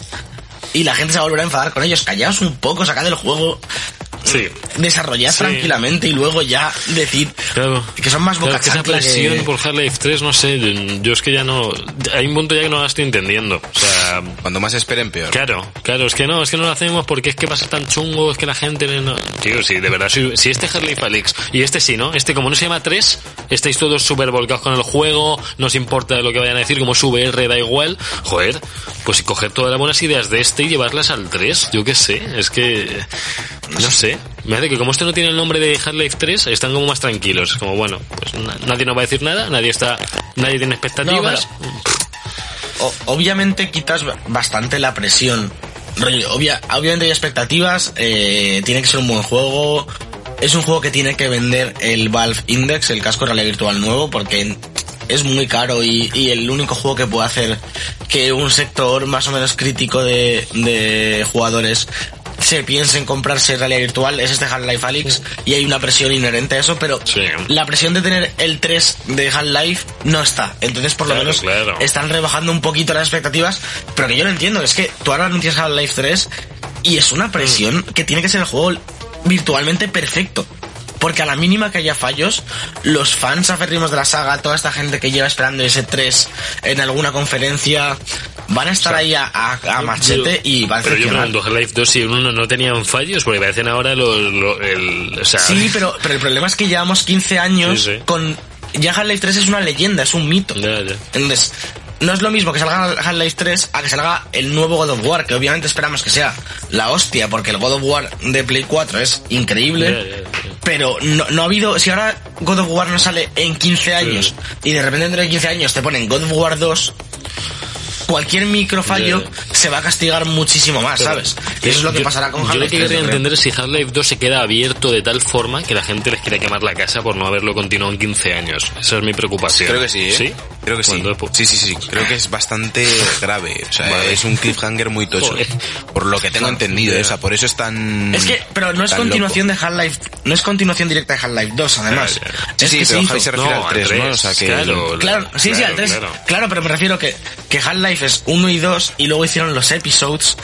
y la gente se va a volver a enfadar con ellos. Callaos un poco, sacad el juego, sí. desarrollad Sí. tranquilamente y luego ya decir Claro. que son más Claro, boca que esa que- presión por Half-Life 3, no sé, yo, yo es que ya no... Hay un punto ya que no la estoy entendiendo. O sea... Cuando más esperen, peor. Claro, claro, es que no, es que no lo hacemos porque es que va a ser tan chungo, es que la gente no... Tío, sí, de verdad, si, si este Half-Life Alyx y este sí, ¿no? Este como no se llama 3, estáis todos súper volcados con el juego, no os importa lo que vayan a decir, como es VR, da igual, joder, pues coger todas las buenas ideas de este y llevarlas al 3, yo qué sé, es que... No sé, me hace que como este no tiene el nombre de Half-Life 3, están como más tranquilos, como bueno, pues na- nadie nos va a decir nada, nadie está... Nadie tiene expectativas. Obviamente quitas bastante la presión. Obvia- obviamente hay expectativas, eh, tiene que ser un buen juego. Es un juego que tiene que vender el Valve Index, el casco de realidad virtual nuevo, porque es muy caro y, el único juego que puede hacer que un sector más o menos crítico de jugadores se piense en comprarse realidad virtual es este Half-Life Alyx y hay una presión inherente a eso, pero Sí. la presión de tener el 3 de Half-Life no está. Entonces, por lo menos, claro. están rebajando un poquito las expectativas, pero que yo lo entiendo, es que tú ahora anuncias Half-Life 3 y es una presión que tiene que ser el juego virtualmente perfecto. Porque a la mínima que haya fallos, los fans aférrimos de la saga, toda esta gente que lleva esperando ese 3 en alguna conferencia, van a estar ahí a, a- a machete y van a Pero yo pregunto, Half-Life 2 y el 1 no tenían fallos, porque parecen ahora los... los- el, o sea, Sí, pero, pero el problema es que llevamos 15 años Sí, sí. con... Ya Half-Life 3 es una leyenda, es un mito. Entonces, no es lo mismo que salga Half-Life 3 a que salga el nuevo God of War, que obviamente esperamos que sea la hostia, porque el God of War de Play 4 es increíble. Pero no, no ha habido, si ahora God of War no sale en 15 años y de repente dentro de 15 años te ponen God of War 2, cualquier microfallo Ya. se va a castigar muchísimo más, ¿sabes? Y eso es lo que Yo- pasará con Yo lo Half-Life que 3. quería yo creo. entender es si Half-Life 2 se queda abierto de tal forma que la gente les quiera quemar la casa por no haberlo continuado en 15 años. Esa es mi preocupación. Creo que sí, ¿eh? ¿Sí? Creo que sí. Sí, sí, sí. Creo que es bastante [laughs] grave. O sea, Vale. es un cliffhanger muy tocho. Joder. Por lo que tengo entendido. O sea, por eso es tan... Es que, pero no es continuación de Half-Life, no es continuación directa de Half-Life 2, además. Ya, ya. Sí, Es sí, que se pero Javi se refiere No, al 3, al ¿no? tres, O sea, que... claro. Claro, sí, sí, al 3. claro. Claro. pero me refiero que, que Half-Life es 1 y 2 y luego hicieron los episodes.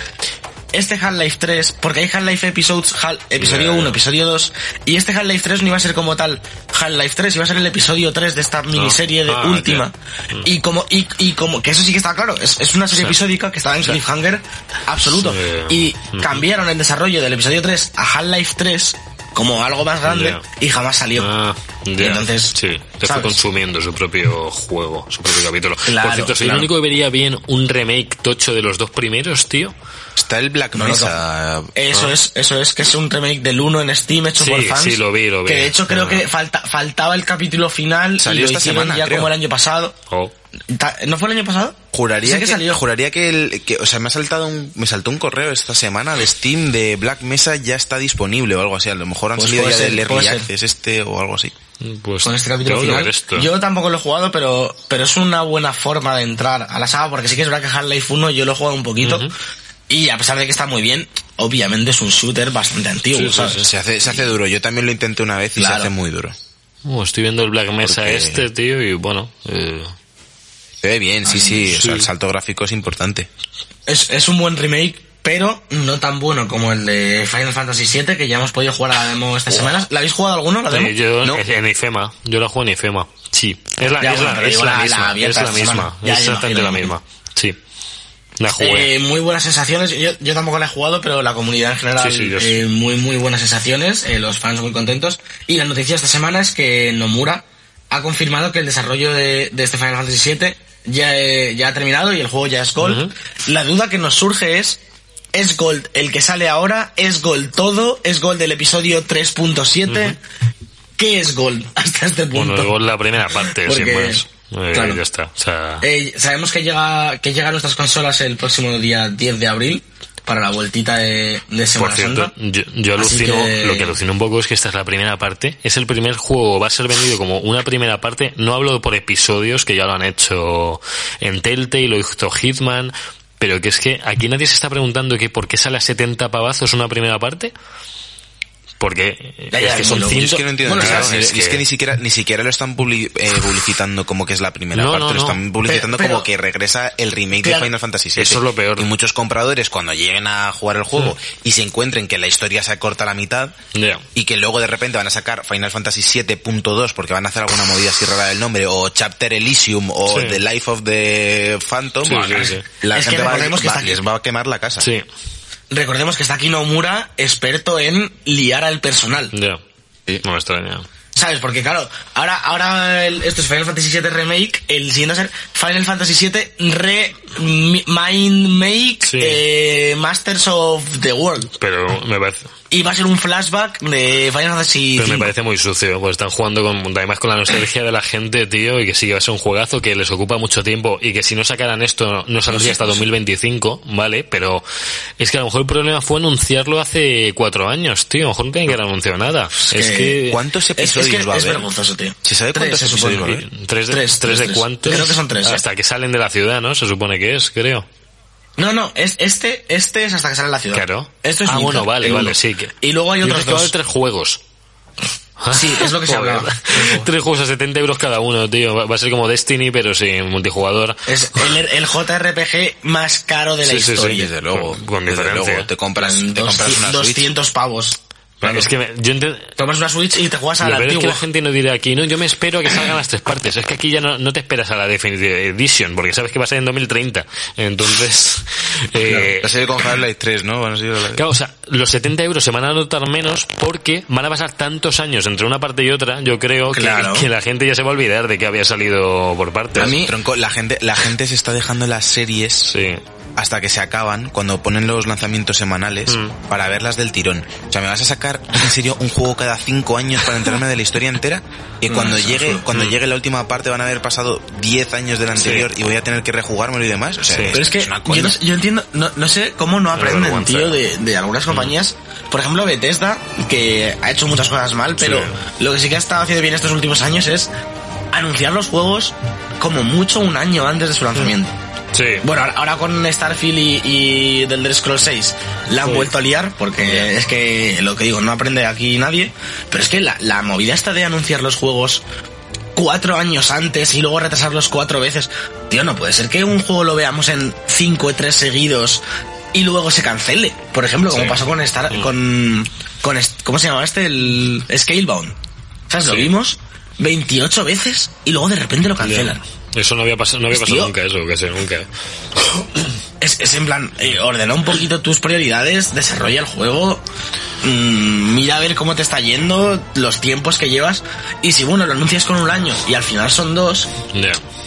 Este Half-Life 3, porque hay Half-Life episodes, Hal- episodio Ya, 1, ya. episodio 2, y este Half-Life 3 no iba a ser como tal Half-Life 3, iba a ser el episodio 3 de esta miniserie de Ah, última. Mm. Y como, y, y como, que eso sí que está claro, es, es una serie Sí. episódica que estaba en cliffhanger absoluto. Sí. Y cambiaron el desarrollo del episodio 3 a Half-Life 3 como algo más grande y jamás salió. Ah, ya. Entonces, sí, te fue consumiendo su propio juego, su propio capítulo. Claro, Por cierto, soy claro. el único que vería bien un remake tocho de los dos primeros, tío. Está el Black No, no, Mesa... Eso es, eso es, que es un remake del 1 en Steam hecho Sí, por fans. sí, lo vi, lo vi. Que de hecho creo Ah. que falta, faltaba el capítulo final Salió y lo esta semana, ya creo. como el año pasado. Oh. ¿No fue el año pasado? Juraría Sí que, salió. juraría que el, que, o sea, me ha saltado un, me saltó un correo esta semana de Steam de Black Mesa ya está disponible o algo así. A lo mejor han Pues salido ya del Early puede ser. Access este o algo así. Pues Con este capítulo que final. Yo tampoco lo he jugado, pero, pero es una buena forma de entrar a la saga, porque sí que es verdad que Half-Life 1 yo lo he jugado un poquito. Y a pesar de que está muy bien, obviamente es un shooter bastante antiguo, Sí, sí, ¿sabes? sí. Se hace, se hace duro. Yo también lo intenté una vez y Claro. se hace muy duro. Oh, estoy viendo el Black Mesa Porque- este, tío, y bueno... eh, Se ve bien, sí, sí. O sí. sea, el salto gráfico es importante. Es, es un buen remake, pero no tan bueno como el de Final Fantasy VII, que ya hemos podido jugar a la demo estas semanas. ¿La habéis jugado alguno, la demo? eh, yo No. en IFEMA, yo la juego en IFEMA. Sí, es la, es la, es misma, es la misma, es exactamente la misma. Sí. La jugué. Eh, muy buenas sensaciones. Yo, yo tampoco la he jugado, pero la comunidad en general, Sí, sí, sí. eh, muy, muy buenas sensaciones. eh, los fans muy contentos. Y la noticia esta semana es que Nomura ha confirmado que el desarrollo de, de este Final Fantasy VII ya, eh, ya ha terminado y el juego ya es Gold. La duda que nos surge es, ¿es Gold el que sale ahora? ¿Es Gold todo? ¿Es Gold el episodio 3.7? ¿Qué es Gold [laughs] hasta este punto? Bueno, luego la primera parte, sin Porque- más. Eh, claro. Ya está. O sea, Eh, sabemos que llega que llega a nuestras consolas el próximo día 10 de abril para la vueltita de, de por Semana cierto, Santa. yo, yo alucino, que- lo que alucino un poco es que esta es la primera parte. Es el primer juego, va a ser vendido como una primera parte. No hablo por episodios, que ya lo han hecho en Telltale, lo hizo Hitman. Pero que es que aquí nadie se está preguntando que por qué sale a 70 pavazos una primera parte. Porque Ya, ya, es que son es que no entiendo Bueno, nada. es, es que... que- ni siquiera ni siquiera lo están publi- eh, publicitando como que es la primera No, parte, no, lo están publicitando Pero- como que regresa el remake Claro. de Final Fantasy VII. Eso es lo peor. Y muchos compradores cuando lleguen a jugar el juego y se encuentren que la historia se acorta a la mitad y que luego de repente van a sacar Final Fantasy 7.2 porque van a hacer alguna movida así rara del nombre o Chapter Elysium o Sí. The Life of the Phantom, Sí, sí, sí. la Es que gente va, que va- está aquí. les va a quemar la casa. Sí, Recordemos que está aquí Nomura, experto en liar al personal. ya. Sí. No me extraña. ¿Sabes? Porque claro, ahora, ahora el- esto es Final Fantasy VII Remake, el siguiente va a ser Final Fantasy VII Re Mi- Mind Make Sí. eh, Masters of the World. Pero me parece, Y va a ser un flashback de Final Fantasy pero me parece muy sucio, pues están jugando con, además con la nostalgia de la gente, tío, y que sí que va a ser un juegazo que les ocupa mucho tiempo y que si no sacaran esto no saldría hasta 2025, ¿vale? Pero es que a lo mejor el problema fue anunciarlo hace cuatro años, tío, a lo mejor no tienen que haber anunciado nada. Es, que-. ¿Cuántos Es, es episodios que va a es haber? vergonzoso, tío. ¿Se sabe cuántos episodios va a haber? ¿Tres de, Tres, de cuántos? Creo que son tres. ¿eh? Hasta que salen de la ciudad, ¿no? Se supone que es, creo. No, no, es, este, este es hasta que sale la ciudad. Claro. Esto es ah, bueno, vale, vale, uno. sí. Que... Y luego hay otros dos. tres juegos. Sí, es lo que se [laughs] hablaba. Tres juegos a 70 euros cada uno, tío. Va a ser como Destiny, pero sin multijugador. Es el, el JRPG más caro de la Sí, sí, sí, historia. Desde luego, Con- con desde diferencia. luego. Te compras, te compras una Switch. 200 pavos. Claro. Es que me- yo entiendo... Tomas una Switch y te juegas a la peor es que antigua. la gente no dirá aquí, no, yo me espero a que salgan las tres partes. Es que aquí ya no, no te esperas a la Definitive Edition, porque sabes que va a ser en 2030. Entonces, [laughs] eh, La serie con Half-Life 3, ¿no? A ser la- Claro, o sea, los 70 euros se van a notar menos porque van a pasar tantos años entre una parte y otra, yo creo que, Claro. que la gente ya se va a olvidar de que había salido por partes. A mí, tronco, la gente, la gente se está dejando las series Sí. Hasta que se acaban cuando ponen los lanzamientos semanales Mm. para verlas del tirón. O sea, me vas a sacar en serio un juego cada cinco años para enterarme de la historia entera y cuando eso llegue, cuando llegue la última parte van a haber pasado 10 años del anterior y voy a tener que rejugármelo y demás. O sea, Sí. es, Pero es que es yo, no, yo entiendo, no, no sé cómo no aprenden, tío, de, de algunas compañías. Por ejemplo, Bethesda, que ha hecho muchas cosas mal, pero lo que sí que ha estado haciendo bien estos últimos años es anunciar los juegos como mucho un año antes de su lanzamiento. Sí. Bueno, ahora, con Starfield y, y del Elder Scrolls 6 la han Sí. vuelto a liar porque es que lo que digo, no aprende aquí nadie, pero es que la, la movida esta de anunciar los juegos cuatro años antes y luego retrasarlos cuatro veces, tío, no puede ser que un juego lo veamos en cinco y tres seguidos y luego se cancele, por ejemplo, como Sí. pasó con Star, Mm. con, con ¿cómo se llama este? El Scalebound. ¿Sabes? Lo Sí. vimos 28 veces y luego de repente lo cancelan. Eso no había pasado, no había pasado tío. nunca, eso, que sé, nunca. Es, es en plan, eh, ordena un poquito tus prioridades, desarrolla el juego, mm, mira a ver cómo te está yendo, los tiempos que llevas, y si bueno, lo anuncias con un año y al final son dos,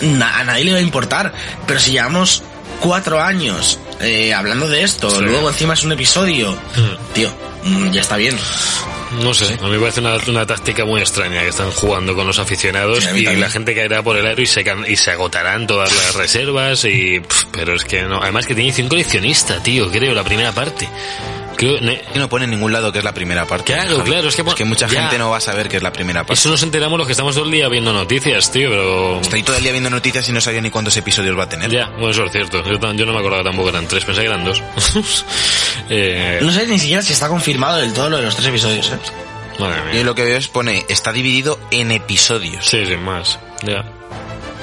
na- a nadie le va a importar. Pero si llevamos cuatro años eh, hablando de esto, Sí. luego encima es un episodio, Mm. tío, mm, ya está bien. No sé, a mí me parece una, una táctica muy extraña que están jugando con los aficionados Sí, y también. la gente caerá por el aro y se, y se agotarán todas las reservas y... pff, pero es que no, además que tiene un coleccionista, tío, creo, la primera parte. Que no pone en ningún lado que es la primera parte. Claro, claro, es que mucha ya. gente no va a saber que es la primera parte. eso nos enteramos los que estamos todo el día viendo noticias, tío, pero... Estoy todo el día viendo noticias y no sabía ni cuántos episodios va a tener. Ya, bueno, eso es cierto. Yo, yo no me acordaba tampoco, eran tres, pensé que eran dos. [laughs] eh, No sé ni siquiera si está confirmado del todo lo de los tres episodios. ¿eh? madre Y mía. lo que veo es pone, está dividido en episodios. Sí, sin más. Ya.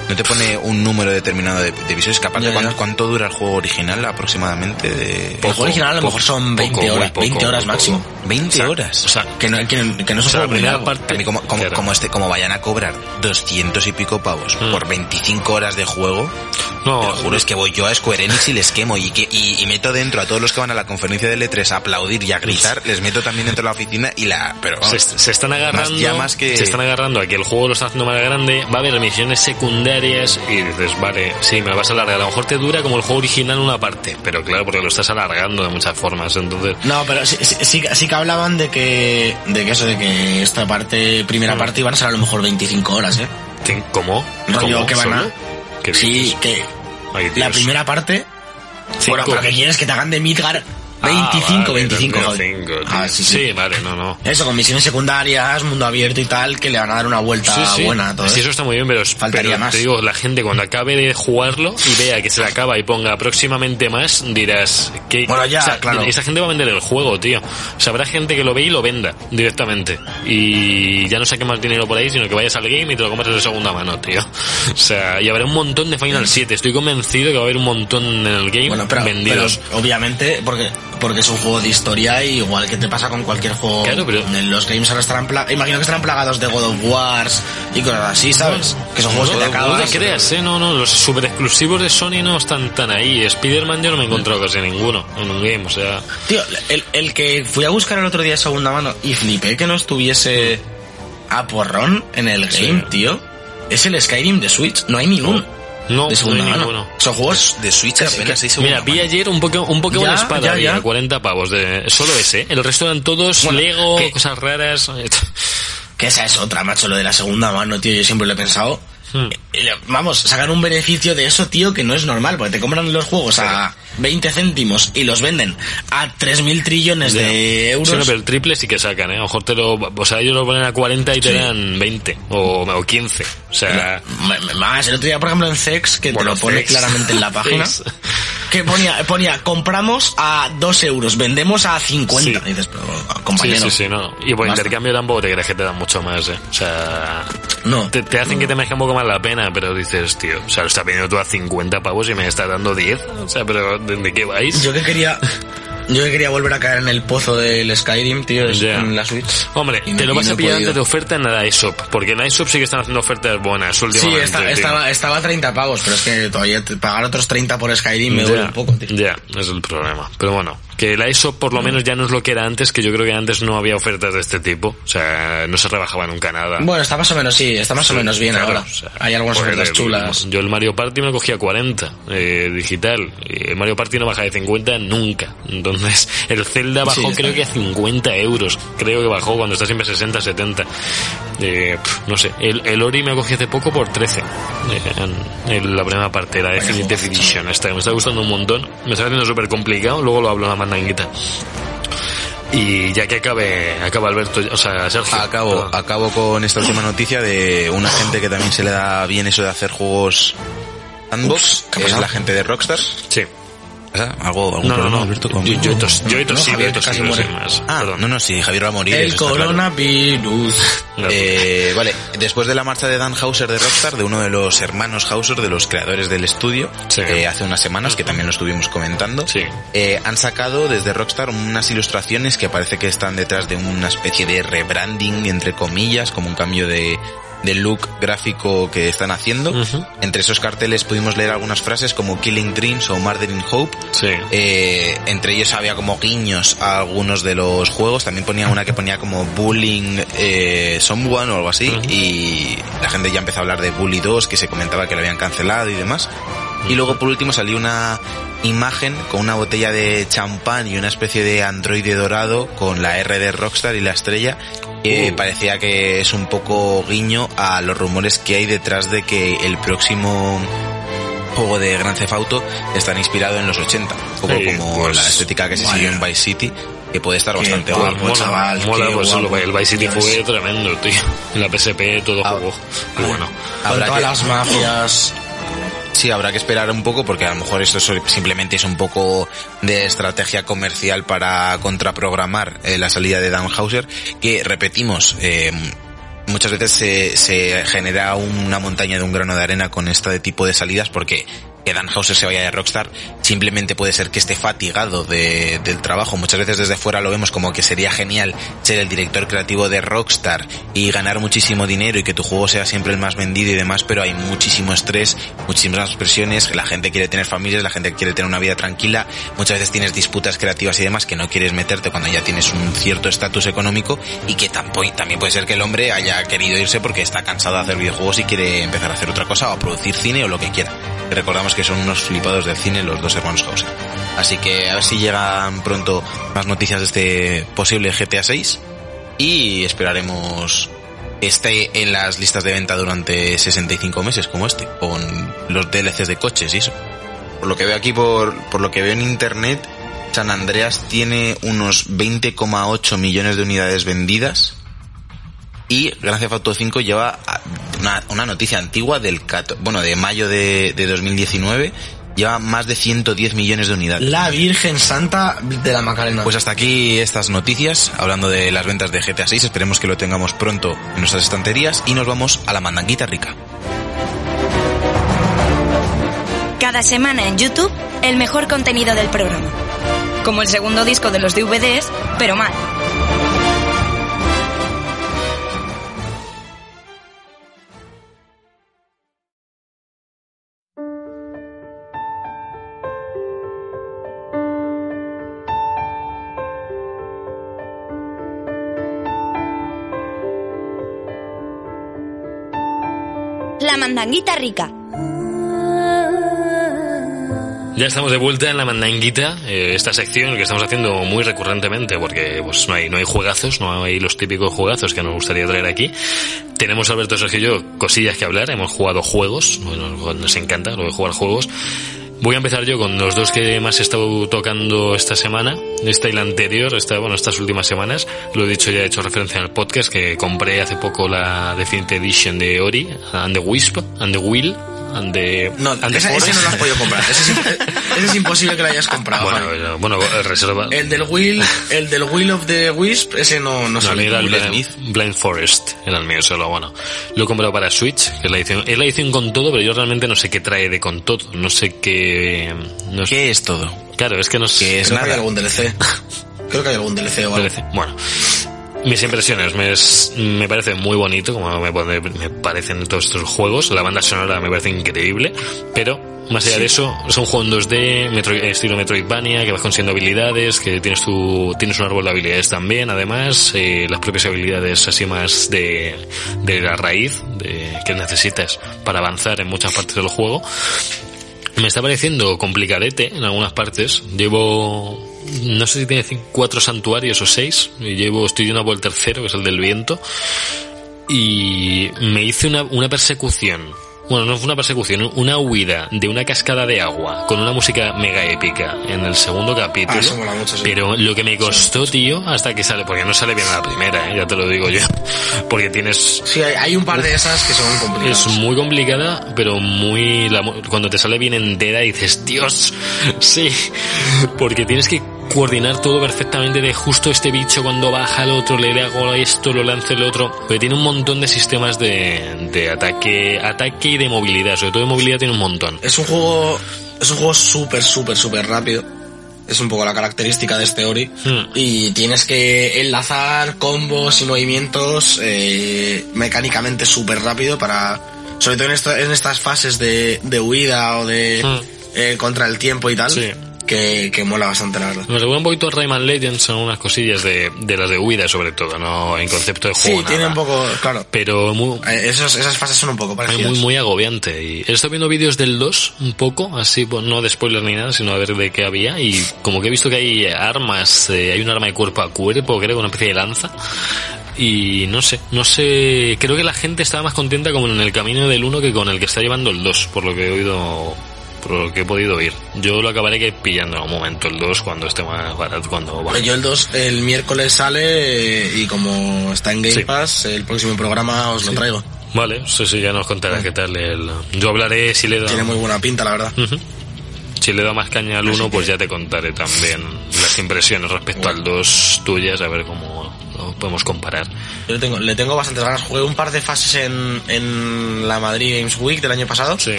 No te pone un número determinado de, de episodios. Capaz Ya, de ya. cuánto, cuánto dura el juego original aproximadamente. De... El juego original a lo mejor son 20 poco, horas, poco, 20 horas poco. máximo. 20 O sea, horas. O sea, Que no, que, que no o sea, la primera largo. parte... A mí como, como, claro. como, este, como vayan a cobrar 200 y pico pavos Mm. por 25 horas de juego, No, te lo juro, es que voy yo a Square Enix y les quemo y, que, y, y meto dentro a todos los que van a la conferencia de L3 a aplaudir y a gritar, les meto también dentro de la oficina y la... Pero se, vamos, se están agarrando Más llamas que- se están agarrando a que el juego lo está haciendo más grande va a haber misiones secundarias y dices vale sí me vas a alargar a lo mejor te dura como el juego original una parte pero claro porque lo estás alargando de muchas formas entonces No, pero sí, sí, sí, sí que hablaban de que, de que eso, de que esta parte, primera Mm. parte iban a ser a lo mejor 25 horas, ¿eh? ¿qué- ¿cómo? Rollo ¿Cómo? que van a- ¿Solo? ¿Qué Sí, que Ay, la primera parte, Cinco. bueno, pero que quieres que te hagan de Midgar Ah, 25, vale, 25, joder. 25, tío. Ah, sí, sí. sí vale no no Eso, con misiones secundarias, mundo abierto y tal, que le van a dar una vuelta buena a todo Sí, eso. está muy bien, pero, Faltaría pero más. te digo, la gente cuando acabe de jugarlo y vea que se le acaba y ponga próximamente más, dirás que Bueno, ya, claro. esa gente va a vender el juego, tío. O sea, habrá gente que lo ve y lo venda directamente y ya no saque más dinero por ahí, sino que vayas al game y te lo compras de segunda mano, tío. O sea, y habrá un montón de Final 7. Estoy convencido que va a haber un montón en el game Bueno, pero, vendidos. pero obviamente, porque, porque es un juego de historia, y igual que te pasa con cualquier juego. Claro, pero- en los games ahora estarán pla- imagino que estarán plagados de God of Wars y cosas así, ¿sabes? Que son juegos que te no, no acabas. te creas, eh, no, no, los super exclusivos de Sony no están tan ahí. Spider-Man yo no me he encontrado casi ninguno en un game, o sea... Tío, el, el que fui a buscar el otro día de segunda mano y flipé que no estuviese a porrón en el Sí. game, tío, es el Skyrim de Switch. No hay ni uno. No, de segunda no hay mano. ninguno. Son juegos de Switch que- apenas que- Mira, vi ayer un Pokémon, un Pokémon Ya, Espada, ya, había ya. 40 pavos. de Solo ese, ¿eh? El resto eran todos Bueno, Lego, que- cosas raras. [laughs] Que esa es otra, macho, lo de la segunda mano, tío, yo siempre lo he pensado. Hmm. Le- Vamos, sacar un beneficio de eso, tío, que no es normal, porque te compran los juegos a 20 céntimos y los venden a 3.000 trillones de euros. Sí, no, pero el triple sí que sacan, ¿eh? A lo mejor te lo... O sea, ellos lo ponen a 40 y te Sí. dan 20 o, o 15. O sea... Más, el otro día, por ejemplo, en Zex, que Bueno, te lo pone Zex. claramente en la [laughs] página. Que ponía, ponía, compramos a 2 euros, vendemos a 50. Sí. Y dices, pero, Sí, compañero. sí, sí, no. Y por intercambio tampoco te crees que te dan mucho más, ¿eh? O sea... No. Te, te hacen que te merezca un poco más la pena, pero dices, tío, o sea, lo estás pidiendo tú a 50 pavos y me estás dando 10. O sea, pero ¿de, de qué vais? Yo que quería, yo que quería volver a caer en el pozo del Skyrim, tío, en la Switch. Hombre, Y no- te lo vas no a pillar antes de oferta en la iShop, porque en la iShop sí que están haciendo ofertas buenas Sí, últimamente. esta- tío. estaba, estaba a 30 pavos, pero es que todavía pagar otros 30 por Skyrim me Ya, duele un poco, tío. Ya, es el problema. Pero bueno, que la iShop por lo menos ya no es lo que era antes, que yo creo que antes no había ofertas de este tipo. O sea, no se rebajaba nunca nada. Bueno, está más o menos, sí, está más o Sí, menos bien claro, ahora. o sea, Hay algunas ofertas el- chulas. Yo el Mario Party me lo cogía a 40, eh, digital. Y el Mario Party no baja de 50 nunca. Entonces, el Zelda bajó Sí, creo que a 50 euros. Creo que bajó cuando está siempre 60, 70. Eh, no sé, el, el Ori me cogí hace poco por 13. eh, en, en la primera parte, la Definitive. Edition. Esta que me está gustando un montón. Me está haciendo súper complicado. Luego lo hablo en la mandanguita. Y ya que acabe, acaba Alberto, o sea, Sergio. Acabo, Ah. acabo con esta última noticia de una gente que también se le da bien eso de hacer juegos sandbox, Ups, ¿qué que es la gente de Rockstar. Sí. ¿Pasa? ¿Algo, algún No, no, problema, no. Alberto? con- Yo, yo tos- yo he No, tosido, más. Ah, Perdón. no, no, sí, Javier va a morir. El claro. coronavirus. Eh, vale, después de la marcha de Dan Hauser de Rockstar, de uno de los hermanos Hauser, de los creadores del estudio, Sí. eh, hace unas semanas, que también lo estuvimos comentando, Sí. eh, han sacado desde Rockstar unas ilustraciones que parece que están detrás de una especie de rebranding, entre comillas, como un cambio de, de look gráfico que están haciendo. Entre esos carteles pudimos leer algunas frases como Killing Dreams o Murdering Hope, Sí. eh, entre ellos había como guiños a algunos de los juegos. También ponía una que ponía como Bullying eh, Someone o algo así. Y la gente ya empezó a hablar de Bully 2, que se comentaba que lo habían cancelado y demás. Y luego por último salió una imagen con una botella de champán y una especie de androide dorado con la R de Rockstar y la estrella. Que Uh. parecía que es un poco guiño a los rumores que hay detrás de que el próximo juego de Grand Theft Auto estar inspirado en los 80, un poco Sí, como pues, la estética que se vaya. siguió en Vice City, que puede estar bastante guapo. guay. mola, chaval, mola, pues guapo. el Vice City fue tremendo, tío. En la PSP todo jugó. Y bueno. Todas que- las mafias. Sí, habrá que esperar un poco porque a lo mejor esto simplemente es un poco de estrategia comercial para contraprogramar eh, la salida de Dan Hauser, que repetimos, eh, muchas veces se, se genera una montaña de un grano de arena con este tipo de salidas porque que Dan Houser se vaya de Rockstar simplemente puede ser que esté fatigado de, del trabajo. Muchas veces desde fuera lo vemos como que sería genial ser el director creativo de Rockstar y ganar muchísimo dinero y que tu juego sea siempre el más vendido y demás, pero hay muchísimo estrés, muchísimas presiones, la gente quiere tener familias, la gente quiere tener una vida tranquila, muchas veces tienes disputas creativas y demás que no quieres meterte cuando ya tienes un cierto estatus económico y que tampoco, también puede ser que el hombre haya querido irse porque está cansado de hacer videojuegos y quiere empezar a hacer otra cosa o a producir cine o lo que quiera. Recordamos que son unos flipados del cine los dos hermanos Hauser. Así que a ver si llegan pronto más noticias de este posible GTA 6 y esperaremos esté en las listas de venta durante 65 meses como este, con los DLCs de coches y eso. Por lo que veo aquí, por, por lo que veo en internet, San Andreas tiene unos 20,8 millones de unidades vendidas y Grand Theft Auto 5 lleva una, una noticia antigua del bueno de mayo de, de 2019 lleva más de 110 millones de unidades. La Virgen Santa de la Macarena. Pues hasta aquí estas noticias, hablando de las ventas de GTA 6, esperemos que lo tengamos pronto en nuestras estanterías y nos vamos a la mandanguita rica. Cada semana en YouTube, el mejor contenido del programa. Como el segundo disco de los DVDs, pero mal. Mandanguita rica. Ya estamos de vuelta en la mandanguita, eh, esta sección que estamos haciendo muy recurrentemente porque pues no hay no hay juegazos, no hay los típicos juegazos que nos gustaría traer aquí. Tenemos Alberto Sergio y yo cosillas que hablar, hemos jugado juegos, bueno, nos encanta lo de jugar juegos. Voy a empezar yo con los dos que más he estado tocando esta semana, esta y la anterior, esta, bueno, estas últimas semanas. Lo he dicho ya, he hecho referencia en el podcast que compré hace poco la Definitive Edition de Ori, and the Wisp, and the Will, and the, No, ese, ese no lo has podido comprar. Ese es, [laughs] ese es imposible que lo hayas comprado. Bueno, Javi. eh, bueno, eh, reserva. El del Will, el del Will of the Wisp, ese no, no sale. el Blind, Blind Forest, era el mío solo, bueno. Lo he comprado para Switch, que es la edición, es la edición con todo, pero yo realmente no sé qué trae de con todo, no sé qué, no sé, ¿Qué es todo? Claro, es que no sé. ¿Qué es [laughs] Creo que hay algún DLC. Creo que hay algún DLC o algo. Bueno, mis impresiones, me, es- me parece muy bonito, como me, pone- me parecen todos estos juegos, la banda sonora me parece increíble, pero más allá de eso, es un juego en 2D, Metroid- estilo Metroidvania, que vas consiguiendo habilidades, que tienes tu, tienes un árbol de habilidades también, además, eh, las propias habilidades así más de, de la raíz, de, que necesitas para avanzar en muchas partes del juego. Me está pareciendo complicadete en algunas partes. Llevo, no sé si tiene cuatro santuarios o seis. Llevo, estoy yendo por el tercero, que es el del viento. Y me hice una, una persecución. Bueno, no fue una persecución, una huida de una cascada de agua con una música mega épica en el segundo capítulo. Ah, mucho, sí. Pero lo que me costó, tío, hasta que sale, porque no sale bien a la primera, ¿eh? ya te lo digo yo. [laughs] Porque tienes Sí, hay, un par de esas que son complicadas. es muy complicada, pero muy... cuando te sale bien entera dices, Dios, sí, porque tienes que coordinar todo perfectamente de justo este bicho cuando baja el otro, le hago esto, lo lance el otro, pero tiene un montón de sistemas de, de ataque, ataque y de movilidad, sobre todo de movilidad tiene un montón. Es un juego, es un juego súper, súper, súper rápido. Es un poco la característica de este Ori. Hmm. Y tienes que enlazar combos y movimientos eh, mecánicamente súper rápido para... Sobre todo en, en estas fases de, de huida o de... Hmm. eh, contra el tiempo y tal. Sí. Que, que mola bastante, la verdad. Me recuerda un poquito Rayman Legends, son unas cosillas de, de las de huida sobre todo, no en concepto de Sí, juego. tiene nada. un poco... Claro. Pero muy, Eh, esos- esas fases son un poco parecidas. muy, muy agobiante. Y he estado viendo vídeos del 2 un poco, así, pues, no de spoiler ni nada, sino a ver de qué había. Y como que he visto que hay armas, eh, hay un arma de cuerpo a cuerpo, creo, una especie de lanza. Y no sé, no sé, creo que la gente estaba más contenta como en el camino del 1 que con el que está llevando el 2, por lo que he oído, por lo que he podido oír. Yo lo acabaré que pillando en un momento el 2 cuando esté más barato, cuando baje. Yo el 2 el miércoles sale eh, y como está en Game Sí. Pass, el próximo programa os lo traigo. Vale, sí, sí, ya nos contará qué tal el... Yo hablaré si le da... Tiene muy buena pinta, la verdad. Ujú. Si le da más caña al Así 1, que- pues ya te contaré también las impresiones respecto al 2 tuyas, a ver cómo, podemos comparar. Yo le tengo, le tengo bastantes ganas. Jugué un par de fases en, en la Madrid Games Week del año pasado. Sí.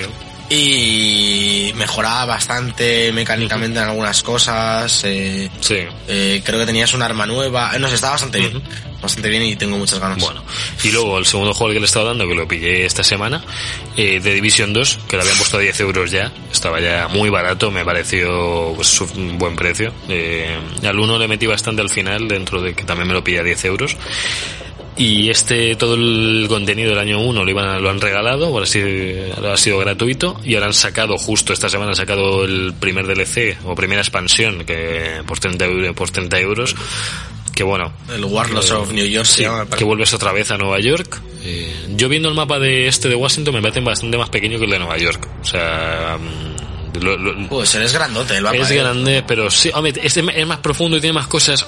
Y mejoraba bastante mecánicamente en algunas cosas. eh, Sí. eh, creo que tenías un arma nueva. eh, No sé, está bastante bien. Bastante bien y tengo muchas ganas. Bueno, y luego el segundo juego al que le he estado dando, que lo pillé esta semana, eh, de Division 2, que lo habían puesto a 10 euros ya, estaba ya muy barato, me pareció pues, un buen precio. Eh, al uno le metí bastante al final, dentro de que también me lo pillé a 10 euros. Y este, todo el contenido del año 1 lo, iban a- lo han regalado, ahora sí, ahora ha sido gratuito, y ahora han sacado, justo esta semana han sacado el primer DLC, o primera expansión, que por 30 euros, por 30 euros que bueno, El Warlords of New York Sí, que vuelves otra vez a Nueva York. Eh, yo viendo el mapa de este de Washington me parece bastante más pequeño que el de Nueva York. O sea, mm, lo- lo- Pues eres grandote el mapa. es eh. grande, pero sí, hombre, este es más profundo y tiene más cosas.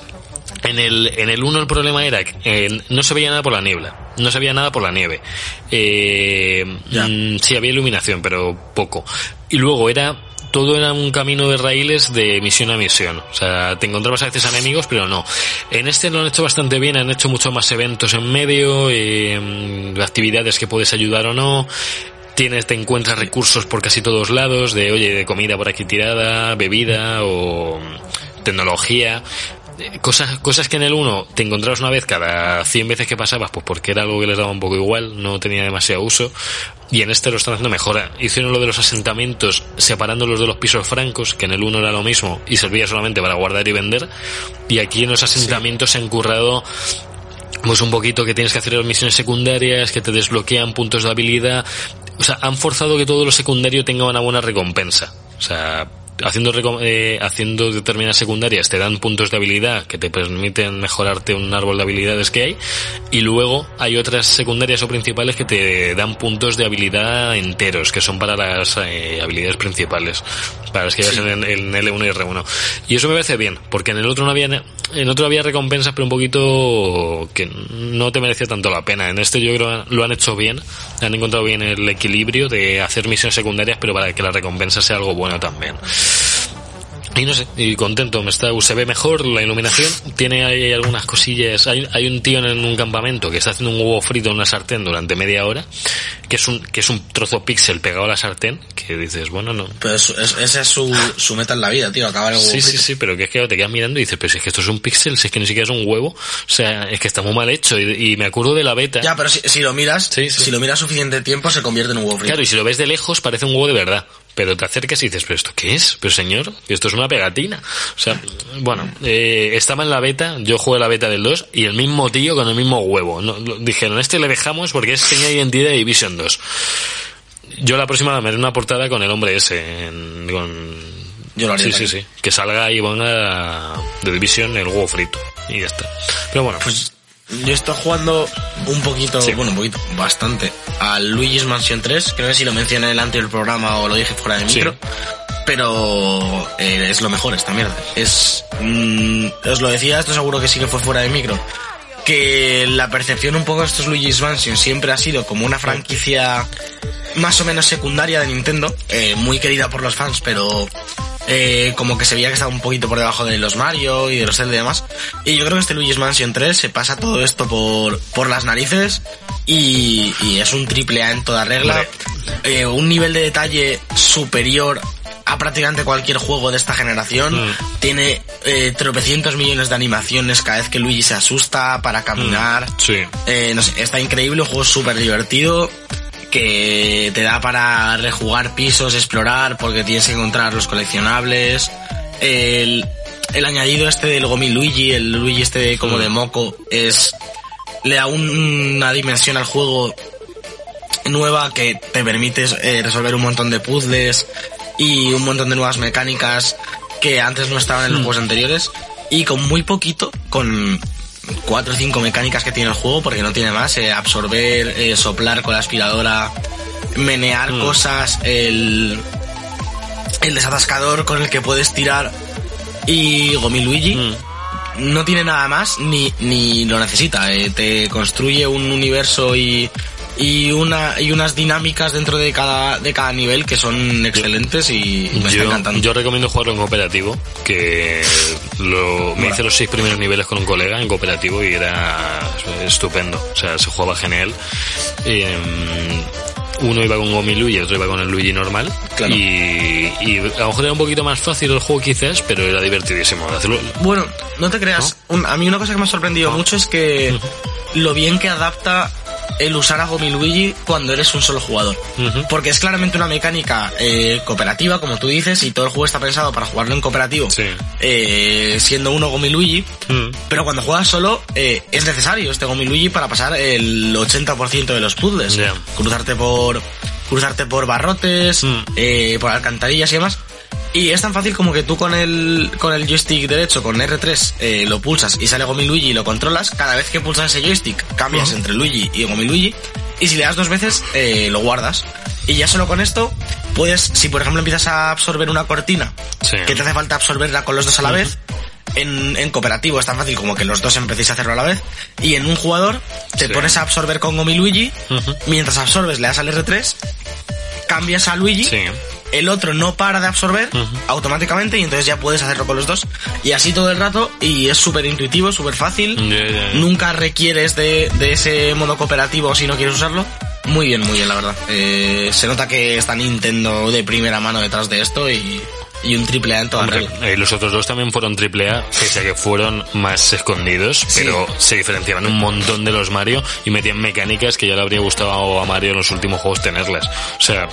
En el, en el 1 el problema era que eh, no se veía nada por la niebla, no se veía nada por la nieve. Eh, mm, sí, había iluminación, pero poco. Y luego era todo era un camino de raíles de misión a misión. O sea, te encontrabas a veces enemigos, pero no. En este lo han hecho bastante bien, han hecho muchos más eventos en medio, eh, mm, actividades que puedes ayudar o no. Tienes, te encuentras recursos por casi todos lados, de oye, de comida por aquí tirada, bebida o mm, tecnología. Cosas, cosas que en el 1 te encontrabas una vez cada 100 veces que pasabas, pues porque era algo que les daba un poco igual, no tenía demasiado uso. Y en este lo están haciendo mejor. Hicieron lo de los asentamientos separándolos de los pisos francos, que en el 1 era lo mismo y servía solamente para guardar y vender. Y aquí en los asentamientos se han currado pues un poquito que tienes que hacer las misiones secundarias, que te desbloquean puntos de habilidad. O sea, han forzado que todo lo secundario tenga una buena recompensa. O sea, haciendo, eh, haciendo determinadas secundarias te dan puntos de habilidad que te permiten mejorarte un árbol de habilidades que hay. Y luego hay otras secundarias o principales que te dan puntos de habilidad enteros, que son para las eh, habilidades principales. Para las que llevas en, en L1 y R1. Y eso me parece bien, porque en el otro no había, en el otro había recompensas, pero un poquito que no te merecía tanto la pena. En este yo creo lo han hecho bien, han encontrado bien el equilibrio de hacer misiones secundarias, pero para que la recompensa sea algo bueno también. Y no sé, y contento, me está, se ve mejor la iluminación, tiene ahí algunas cosillas, hay, hay un tío en un campamento que está haciendo un huevo frito en una sartén durante media hora, que es un, que es un trozo píxel pegado a la sartén, que dices, bueno, no, Pero es- es- esa es su, su meta en la vida, tío. Acabar el huevo Sí, sí, sí, pero que es que te quedas mirando y dices, pero si es que esto es un píxel, si es que ni siquiera es un huevo, o sea, es que está muy mal hecho y, y me acuerdo de la beta. Ya, pero si, si lo miras, Sí, sí. si lo miras suficiente tiempo, se convierte en un huevo frito. Claro, y si lo ves de lejos parece un huevo de verdad. Pero te acercas y dices, ¿pero esto qué es? Pero señor, esto es una pegatina. O sea, bueno, eh, estaba en la beta, yo jugué la beta del 2 y el mismo tío con el mismo huevo. No, lo- dijeron, este le dejamos porque es señal de identidad de Division 2. Yo la próxima me haré una portada con el hombre ese, en- con... Yo lo haría Sí, sí, también. sí. Que salga y ponga de Division el huevo frito. Y ya está. Pero bueno, Pues yo estoy jugando un poquito, Sí. bueno, un poquito, bastante, al Luigi's Mansion 3. Creo que si lo mencioné en el anterior programa o lo dije fuera de Sí. micro. Pero eh, es lo mejor esta mierda. Es. mm, os lo decía, esto seguro que sí que fue fuera de micro. Que la percepción un poco de estos Luigi's Mansion siempre ha sido como una franquicia más o menos secundaria de Nintendo, eh, muy querida por los fans, pero eh, como que se veía que estaba un poquito por debajo de los Mario y de los Zelda y demás. Y yo creo que este Luigi's Mansion 3 se pasa todo esto por, por las narices y, y es un triple A en toda regla. Eh, un nivel de detalle superior a prácticamente cualquier juego de esta generación. Mm. Tiene eh, tropecientos millones de animaciones cada vez que Luigi se asusta para caminar. sí. Eh, no sé, está increíble, un juego súper divertido que te da para rejugar pisos, explorar, porque tienes que encontrar los coleccionables. El, el añadido este del Gomi Luigi, el Luigi este como de moco, es le da un- una dimensión al juego nueva que te permite eh, resolver un montón de puzzles y un montón de nuevas mecánicas que antes no estaban en los juegos anteriores. Y con muy poquito, con cuatro o cinco mecánicas que tiene el juego porque no tiene más, eh, absorber, eh, soplar con la aspiradora, menear cosas, el, el desatascador con el que puedes tirar y Gomi Luigi Mm. no tiene nada más ni, ni lo necesita. eh, te construye un universo y, y una y unas dinámicas dentro de cada de cada nivel que son excelentes y me está Yo, encantando. yo recomiendo jugarlo en cooperativo, que lo, me hice los seis primeros niveles con un colega en cooperativo y era estupendo. O sea, se jugaba genial. Eh, uno iba con Gomilu y el otro iba con el Luigi normal. Claro. Y, y a lo mejor era un poquito más fácil el juego quizás, pero era divertidísimo. Hacerlo, Bueno, no te creas. Un- a mí una cosa que me ha sorprendido mucho es que [laughs] lo bien que adapta el usar a Gomi Luigi cuando eres un solo jugador. Porque es claramente una mecánica eh, cooperativa, como tú dices, y todo el juego está pensado para jugarlo en cooperativo, Sí. eh, siendo uno Gomi Luigi. Mm. Pero cuando juegas solo, eh, es necesario este Gomi Luigi para pasar el 80% de los puzzles. Cruzarte por cruzarte por barrotes, Mm. eh, por alcantarillas y demás. Y es tan fácil como que tú con el, con el joystick derecho, con R3, eh, lo pulsas y sale Gomi Luigi y lo controlas. Cada vez que pulsas ese joystick, cambias entre Luigi y Gomi Luigi. Y si le das dos veces, eh, lo guardas. Y ya solo con esto, puedes, si por ejemplo empiezas a absorber una cortina, Sí. que te hace falta absorberla con los dos a la vez, en, en cooperativo es tan fácil como que los dos empecéis a hacerlo a la vez. Y en un jugador, te Sí. pones a absorber con Gomi Luigi, mientras absorbes le das al R3, cambias a Luigi, Sí. El otro no para de absorber automáticamente y entonces ya puedes hacerlo con los dos. Y así todo el rato y es súper intuitivo, súper fácil. Nunca requieres de, de ese modo cooperativo si no quieres usarlo. Muy bien, muy bien, la verdad. Eh, se nota que está Nintendo de primera mano detrás de esto y, y un triple A en toda Hombre, regla. eh, los otros dos también fueron triple A, pese a que fueron más escondidos, pero se diferenciaban un montón de los Mario y metían mecánicas que ya le habría gustado a Mario en los últimos juegos tenerlas. O sea,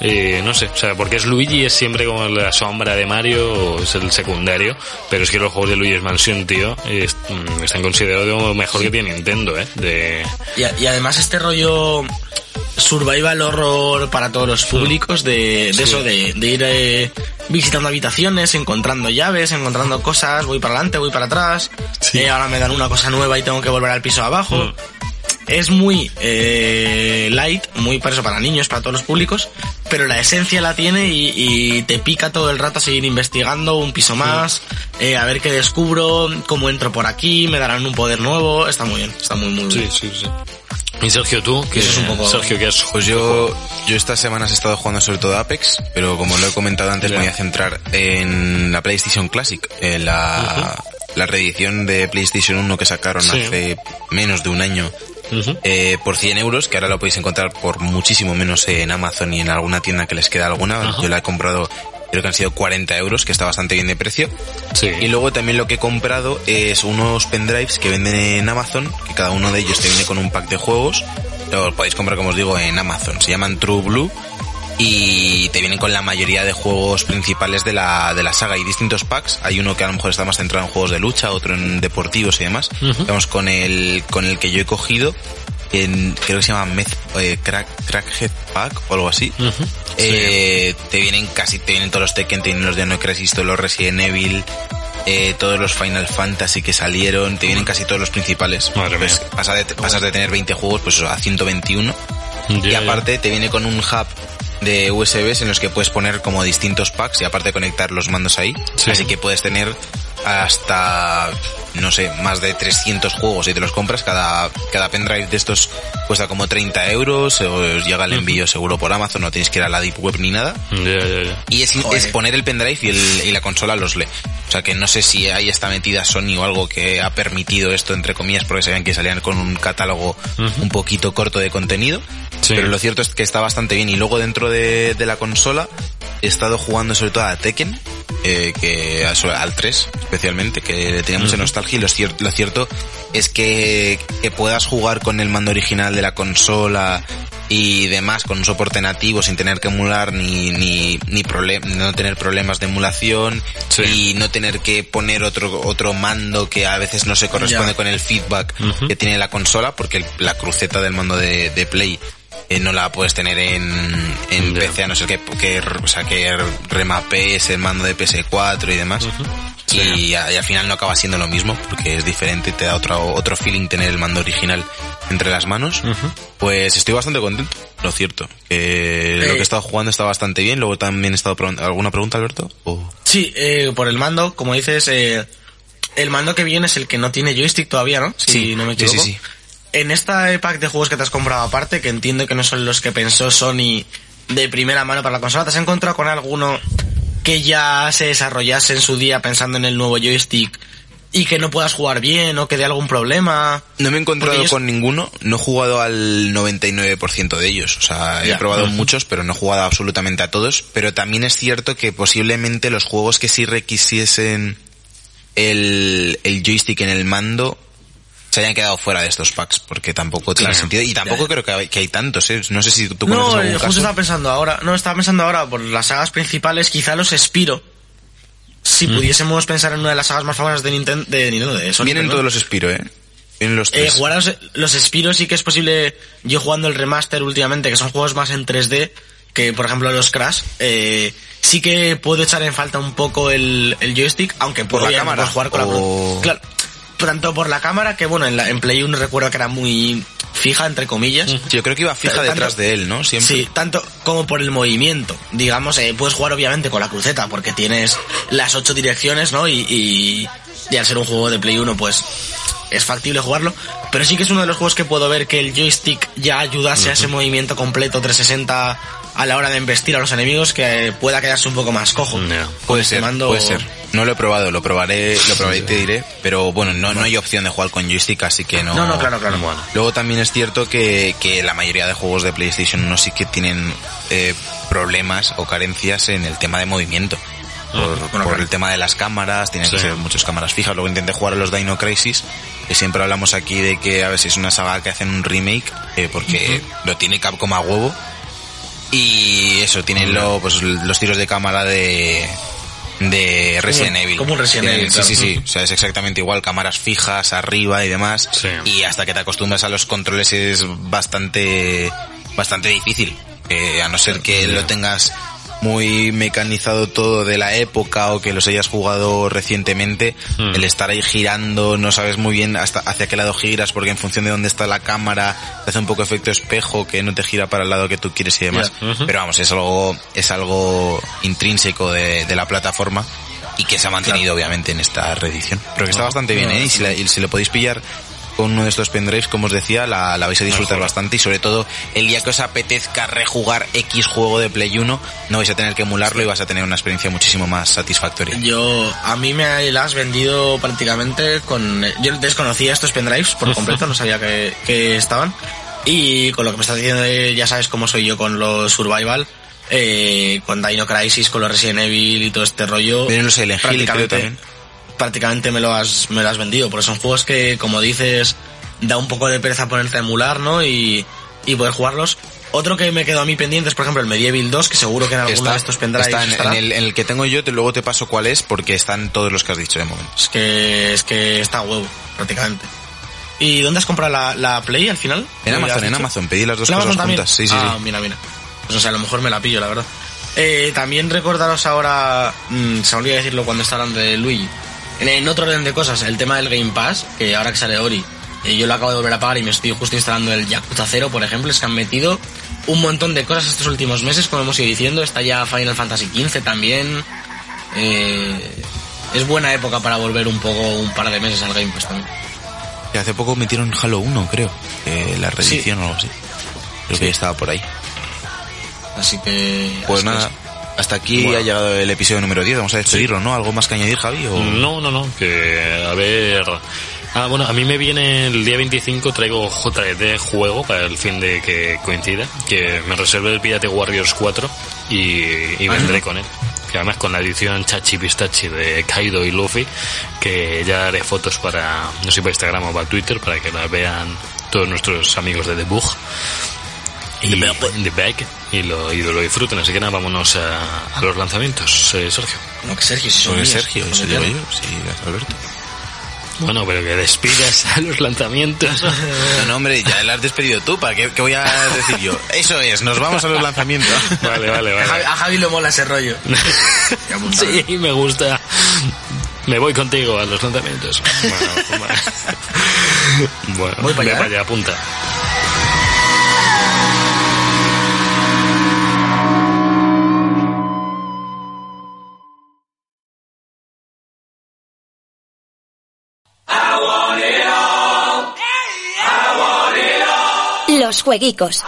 eh, no sé, o sea, porque es Luigi es siempre como la sombra de Mario, es el secundario, pero es que los juegos de Luigi's Mansion, tío, es- mm, están considerados mejor que tiene Nintendo, eh, de... Y, y además este rollo survival horror para todos los públicos de, de eso, de, de ir eh, visitando habitaciones, encontrando llaves, encontrando cosas, voy para adelante, voy para atrás, eh, ahora me dan una cosa nueva y tengo que volver al piso abajo. Mm. Es muy eh, light, muy para eso, para niños, para todos los públicos, pero la esencia la tiene y, y te pica todo el rato a seguir investigando un piso más, eh, a ver qué descubro, cómo entro por aquí, me darán un poder nuevo, está muy bien, está muy muy bien. sí, sí. Y Sergio, tú, que es un poco- Sergio, ¿qué has Pues yo, yo estas semanas he estado jugando sobre todo Apex, pero como lo he comentado antes, me voy a centrar en la PlayStation Classic, en la, la reedición de PlayStation 1 que sacaron Sí. hace menos de un año. Eh, por 100 euros, que ahora lo podéis encontrar por muchísimo menos en Amazon y en alguna tienda que les queda alguna. Yo la he comprado, creo que han sido 40 euros, que está bastante bien de precio. Sí. Y luego también lo que he comprado es unos pendrives que venden en Amazon, que cada uno de ellos te viene con un pack de juegos. Los podéis comprar, como os digo, en Amazon. Se llaman True Blue y te vienen con la mayoría de juegos principales de la, de la saga. Hay distintos packs. Hay uno que a lo mejor está más centrado en juegos de lucha, otro en deportivos y demás. Vamos con el, con el que yo he cogido. En, creo que se llama Meth, eh, Crack, Crackhead Pack o algo así. Eh, te vienen casi, te vienen todos los Tekken, te vienen los de No Crisis, los Resident Evil, eh, todos los Final Fantasy que salieron, te vienen casi todos los principales. Madre Pues mía. pasas de, pasas de tener 20 juegos pues a 121. Ya, y aparte te viene con un hub de USBs en los que puedes poner como distintos packs y aparte conectar los mandos ahí. Sí. Así que puedes tener hasta, no sé, más de 300 juegos y te los compras. Cada, cada pendrive de estos cuesta como 30 euros, os llega el envío seguro por Amazon, no tienes que ir a la deep web ni nada. Y es, es poner el pendrive y, el, y la consola los lee. O sea que no sé si ahí está metida Sony o algo que ha permitido esto, entre comillas, porque sabían que salían con un catálogo un poquito corto de contenido. Sí. Pero lo cierto es que está bastante bien. Y luego dentro de, de la consola he estado jugando sobre todo a Tekken, eh, que a- al 3 especialmente, que le tenía mucha nostalgia. Y lo, cier- lo cierto es que, que puedas jugar con el mando original de la consola y demás con un soporte nativo sin tener que emular ni ni ni problem- no tener problemas de emulación Sí. y no tener que poner otro otro mando que a veces no se corresponde Ya. con el feedback que tiene la consola porque la cruceta del mando de, de Play eh, no la puedes tener en, en. PC a no ser que, que, o sea, que remapees el mando de PS4 y demás. Y, a- y al final no acaba siendo lo mismo porque es diferente, te da otro, otro feeling tener el mando original entre las manos. Pues estoy bastante contento, lo cierto. Que lo que he estado jugando está bastante bien. Luego también he estado ¿Alguna pregunta, Alberto? Sí, eh, por el mando, como dices, eh, el mando que viene es el que no tiene joystick todavía, ¿no? Si Sí, no me sí, equivoco. sí, sí. en esta pack de juegos que te has comprado aparte, que entiendo que no son los que pensó Sony de primera mano para la consola, ¿te has encontrado con alguno que ya se desarrollase en su día pensando en el nuevo joystick y que no puedas jugar bien o que dé algún problema? No me he encontrado yo- con ninguno, no he jugado al 99% de ellos, o sea, he probado muchos, pero no he jugado absolutamente a todos, pero también es cierto que posiblemente los juegos que sí requisiesen el, el joystick en el mando se hayan quedado fuera de estos packs, porque tampoco tiene Claro. sentido, y tampoco creo que hay, que hay tantos, ¿eh? no sé si tú No, algún justo caso. estaba pensando ahora, no, estaba pensando ahora por las sagas principales, quizá los Spiro. Si pudiésemos pensar en una de las sagas más famosas de Nintendo, de Nintendo, de Sony, Vienen perdón. todos los Spiro, ¿eh? Vienen los Eh, tres. jugar a los, los Spiro sí que es posible. Yo jugando el remaster últimamente, que son juegos más en 3D, que por ejemplo los Crash, eh, sí que puedo echar en falta un poco el, el joystick, aunque ¿Por puedo la cámara? jugar con O- la Claro, tanto por la cámara que bueno, en, la, en Play 1 recuerdo que era muy fija, entre comillas. Sí, yo creo que iba fija Tanto- detrás de él, ¿no? Siempre. Sí, tanto como por el movimiento. Digamos, eh, puedes jugar obviamente con la cruceta porque tienes las ocho direcciones, ¿no? Y, y, y al ser un juego de Play 1, pues es factible jugarlo. Pero sí que es uno de los juegos que puedo ver que el joystick ya ayudase a ese movimiento completo 360 a la hora de embestir a los enemigos que pueda quedarse un poco más cojo. Ya. Puede ser, mando- puede ser. No lo he probado, lo probaré, lo probaré y te diré, pero bueno, no, no hay opción de jugar con joystick, así que no. No, no, claro, claro. Bueno. Luego también es cierto que, que la mayoría de juegos de PlayStation 1 sí que tienen eh, problemas o carencias en el tema de movimiento. Por, Bueno, por claro. el tema de las cámaras, tienen que ser muchas cámaras fijas. Luego intenté jugar a los Dino Crisis, que siempre hablamos aquí de que a ver si es una saga que hacen un remake, eh, porque lo tiene Capcom a huevo. Y eso, tienen lo, pues, los tiros de cámara de, de Resident Evil. como un Resident Evil, Sí, sí, sí. O sea, es exactamente igual, cámaras fijas arriba y demás. Sí. Y hasta que te acostumbras a los controles es bastante, bastante difícil. Eh, a no ser que lo tengas muy mecanizado todo de la época o que los hayas jugado recientemente, Hmm. el estar ahí girando, no sabes muy bien hasta hacia qué lado giras porque en función de dónde está la cámara te hace un poco efecto espejo que no te gira para el lado que tú quieres y demás. Ya. Ujú. Pero vamos, es algo, es algo intrínseco de, de la plataforma y que se ha mantenido obviamente en esta reedición. Pero que está bastante bien, ¿eh? Y si, la- y si lo podéis pillar con uno de estos pendrives, como os decía, la, la vais a disfrutar Mejor. bastante y sobre todo el día que os apetezca rejugar X juego de Play 1, no vais a tener que emularlo y vas a tener una experiencia muchísimo más satisfactoria. Yo, a mí me la has vendido prácticamente con... Yo desconocía estos pendrives por [laughs] completo, no sabía que, que estaban. Y con lo que me estás diciendo, ya sabes cómo soy yo con los survival, eh, con Dino Crisis, con los Resident Evil y todo este rollo. Vienen los Silent Hill, creo también. Prácticamente me lo has, me lo has vendido, porque son juegos que, como dices, da un poco de pereza ponerte a emular, ¿no? Y, y poder jugarlos. Otro que me quedó a mí pendiente es, por ejemplo, el Medieval 2, que seguro que en alguno Está, de estos pendrives está en, estará. en el, en el que tengo yo, te, luego te paso cuál es porque están todos los que has dicho de momento. Es que, es que está huevo, prácticamente. ¿Y dónde has comprado la, la Play al final? En ¿Me Amazon, en? Amazon, pedí las dos ¿En cosas juntas. Sí, sí, ah, sí. mira, mira. Pues o sea, a lo mejor me la pillo, la verdad. Eh, también recordaros ahora, mm, se me olvidó decirlo cuando está hablando de Luigi, en, otro orden de cosas, el tema del Game Pass, que ahora que sale Ori, eh, yo lo acabo de volver a pagar y me estoy justo instalando el Yakuza 0, por ejemplo, es que han metido un montón de cosas estos últimos meses, como hemos ido diciendo, está ya Final Fantasy XV también. Eh, es buena época para volver un poco, un par de meses al Game Pass también. Que hace poco metieron Halo 1, creo. eh, la reedición o algo así. Creo que ya estaba por ahí. Así que... Pues nada. Hasta aquí Bueno. ha llegado el episodio número 10. Vamos a despedirlo, ¿no? ¿Algo más que añadir, Javi? O... No, no, no, que a ver... Ah, bueno, a mí me viene el día 25, traigo JD juego para el fin de que coincida, que me reservé el Pirate Warriors 4 y, y vendré con él. Que además con la edición Chachi Pistachi de Kaido y Luffy, que ya haré fotos para, no sé, para Instagram o para Twitter, para que las vean todos nuestros amigos de The Bug. Y The Bag, y, lo, y lo disfruten, así que nada, vámonos a, a los lanzamientos, eh, Sergio. No, que Sergio, si son Sergio, eso yo. Sí, Alberto. Bueno, pero que despidas a los lanzamientos. [laughs] No, no, hombre, ya lo has despedido tú. ¿Para qué, qué voy a decir yo? Eso es, nos vamos a los lanzamientos. [laughs] Vale, vale, A Javi, vale. a Javi le mola ese rollo. [laughs] Sí, me gusta. Me voy contigo a los lanzamientos. Bueno, Voy para allá, para allá, apunta. Los jueguicos.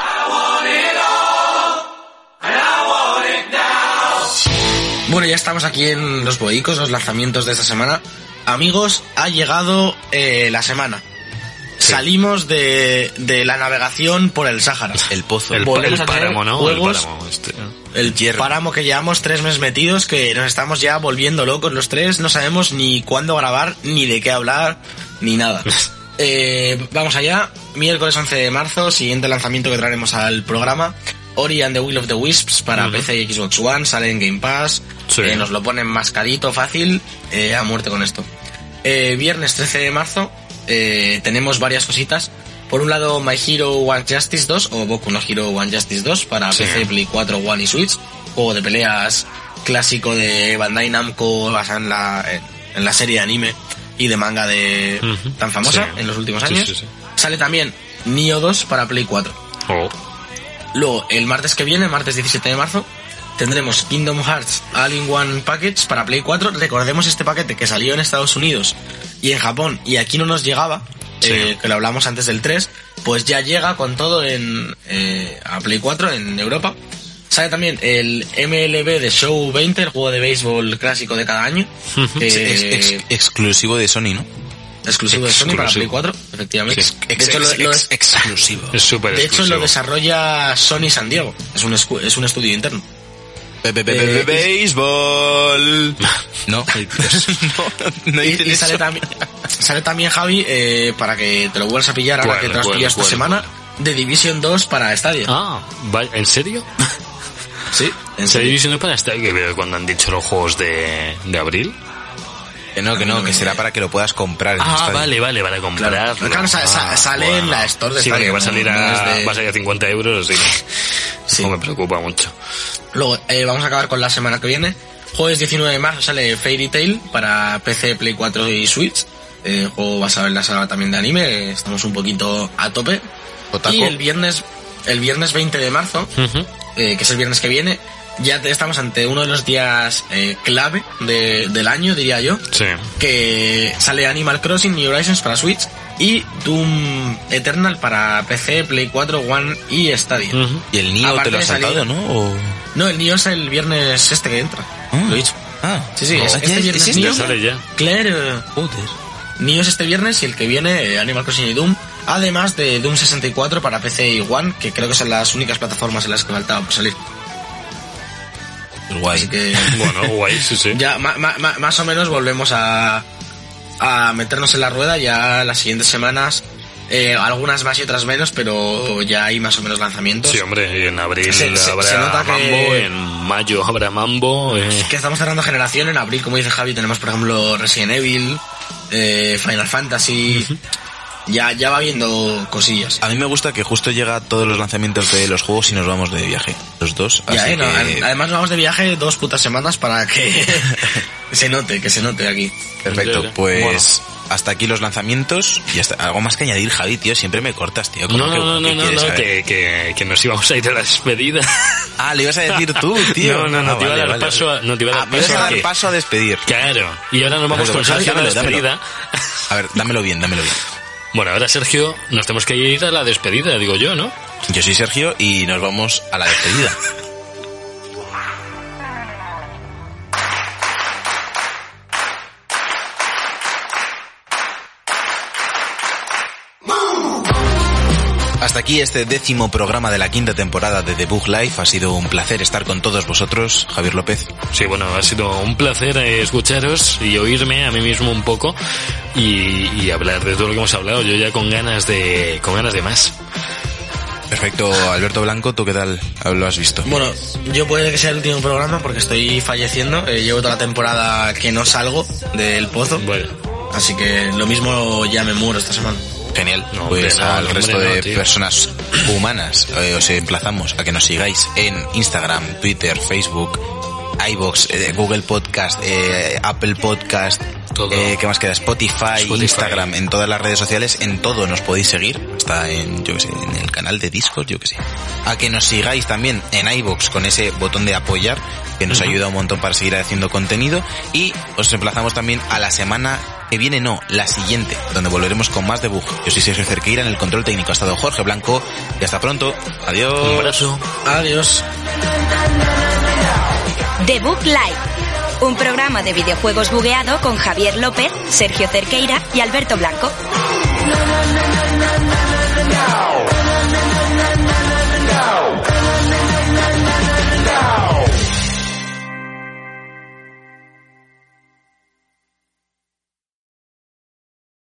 Bueno, ya estamos aquí en los boicos, los lanzamientos de esta semana. Amigos, ha llegado eh, la semana. Salimos de, de la navegación por el Sáhara. El pozo. El, el páramo, ¿no? juegos- El páramo, este. El Hierro. páramo que llevamos tres meses metidos, que nos estamos ya volviendo locos los tres, no sabemos ni cuándo grabar, ni de qué hablar, ni nada. [laughs] Eh, vamos allá, miércoles 11 de marzo, siguiente lanzamiento que traeremos al programa. Ori and the Will of the Wisps para. PC y Xbox One, sale en Game Pass, Sí. eh, nos lo ponen mascadito, fácil, eh, a muerte con esto. Eh, viernes 13 de marzo tenemos varias cositas. Por un lado, My Hero One Justice 2 o Boku no Hero One Justice 2 para Sí. PC, Play 4, One y Switch. Juego de peleas clásico de Bandai Namco basado en la, en la serie de anime y de manga de tan famosa Sí. en los últimos años. sí, sí. Sale también Nioh 2 para Play 4. Oh. Luego, el martes que viene, martes 17 de marzo, tendremos Kingdom Hearts All-in-One Package para Play 4. Recordemos este paquete que salió en Estados Unidos y en Japón y aquí no nos llegaba, eh, que lo hablamos antes del 3, pues ya llega con todo en eh, a Play 4 en Europa. Sale también el MLB de Show 20, el juego de béisbol clásico de cada año. Que- Es ex- exclusivo de Sony, ¿no? exclusivo de Sony para. Play 4, efectivamente. Ex- de ex- hecho, lo- ex- exclusivo. Es súper de hecho, lo desarrolla Sony San Diego. Es un, escu- es un estudio interno. Be- be- be- Eh, be- Béisbol. [laughs] No, [laughs] no, no Y, y sale, también, sale también Javi eh, para que te lo vuelvas a pillar ahora ¿Cuál, que te lo has pillado esta semana. De Division 2 para Stadia. Ah, vaya, ¿en serio? [laughs] Sí, en ¿Se serio. división para esta que veo cuando han dicho los juegos de, de abril? Que no, que no, que será para que lo puedas comprar en Ah, vale, vale, para comprarlo. Claro, sa- sa- Ah, sale en la store de Sí, porque va a salir a, de- va a salir a 50 euros, así que [laughs] Sí. no me preocupa mucho. Luego eh, vamos a acabar con la semana que viene. Jueves 19 de marzo sale Fairy Tail para PC, Play 4 y Switch. Eh, juego basado en la saga también de anime. Estamos un poquito a tope. Otaku. Y el viernes, el viernes 20 de marzo. Eh, que es el viernes que viene, ya te- estamos ante uno de los días eh, clave de- del año, diría yo. Sí. Que sale Animal Crossing New Horizons para Switch y Doom Eternal para PC, Play 4, One y Stadia. Y el Nio Aparte te lo has saltado, ¿no? O- No, el Nio es el viernes este que entra. Ah. Lo he dicho. Ah, Sí, sí, No, es- ya este es- viernes es Nio. este. Sale ya. Claro. Joder. Nio es este viernes y el que viene eh, Animal Crossing y Doom. Además de Doom 64 para PC y One, que creo que son las únicas plataformas en las que faltaba por salir. Guay. Así que [laughs] Bueno, guay, sí, sí. ya ma- ma- más o menos volvemos a, a meternos en la rueda ya las siguientes semanas. eh, algunas más y otras menos, pero ya hay más o menos lanzamientos. Sí, hombre, y en abril Se- habrá se nota que- Mambo, en mayo habrá Mambo. eh. que estamos cerrando generación. En abril, como dice Javi, tenemos por ejemplo Resident Evil, eh, Final Fantasy. Ya, ya va viendo cosillas. A mí me gusta que justo llega todos los lanzamientos de los juegos y nos vamos de viaje. Los dos. Ya, así eh, no, que- Además, vamos de viaje dos putas semanas para que [laughs] se note, que se note aquí. Perfecto, pues hasta aquí los lanzamientos y hasta algo más que añadir, Javi, tío, siempre me cortas, tío. ¿Cómo No, que- no, no, no, que, que, que nos íbamos a ir a la despedida. [laughs] Ah, le ibas a decir tú, [laughs] tío. No, no, no, Ah, te iba a vale, dar vale. paso a, no te iba a Ah, dar me ibas paso a a dar paso a despedir. Claro, y ahora nos vamos con Sergio a la dámelo. despedida. A ver, dámelo bien, dámelo bien. Bueno, ahora Sergio, nos tenemos que ir a la despedida, digo yo, ¿no? Yo soy Sergio y nos vamos a la despedida. [laughs] Hasta aquí este décimo programa de la quinta temporada de The Book Life. Ha sido un placer estar con todos vosotros, Javier López. Sí, bueno, ha sido un placer eh, escucharos y oírme a mí mismo un poco y, y hablar de todo lo que hemos hablado. Yo ya con ganas de, con ganas de más. Perfecto, Alberto Blanco, ¿tú qué tal lo has visto? Bueno, yo puede que sea el último programa porque estoy falleciendo. eh, llevo toda la temporada que no salgo del pozo. Bueno, Así que lo mismo ya me muero esta semana. Genial. No, pues al resto de personas humanas eh, os emplazamos a que nos sigáis en Instagram, Twitter, Facebook, iBox, Google Podcast, eh, Apple Podcast, Todo. eh, ¿qué más queda? Spotify, Spotify. Instagram, en todas las redes sociales, en todo nos podéis seguir. Está en, yo que sé, en el canal de Discord, yo que sé. A que nos sigáis también en iBox con ese botón de apoyar que nos ayuda un montón para seguir haciendo contenido y os emplazamos también a la semana que viene no, la siguiente, donde volveremos con más debug. Yo soy Sergio Cerqueira en el control técnico. Ha estado Jorge Blanco y hasta pronto. Adiós. Un abrazo. Adiós. The Book Live, un programa de videojuegos bugueado con Javier López, Sergio Cerqueira y Alberto Blanco.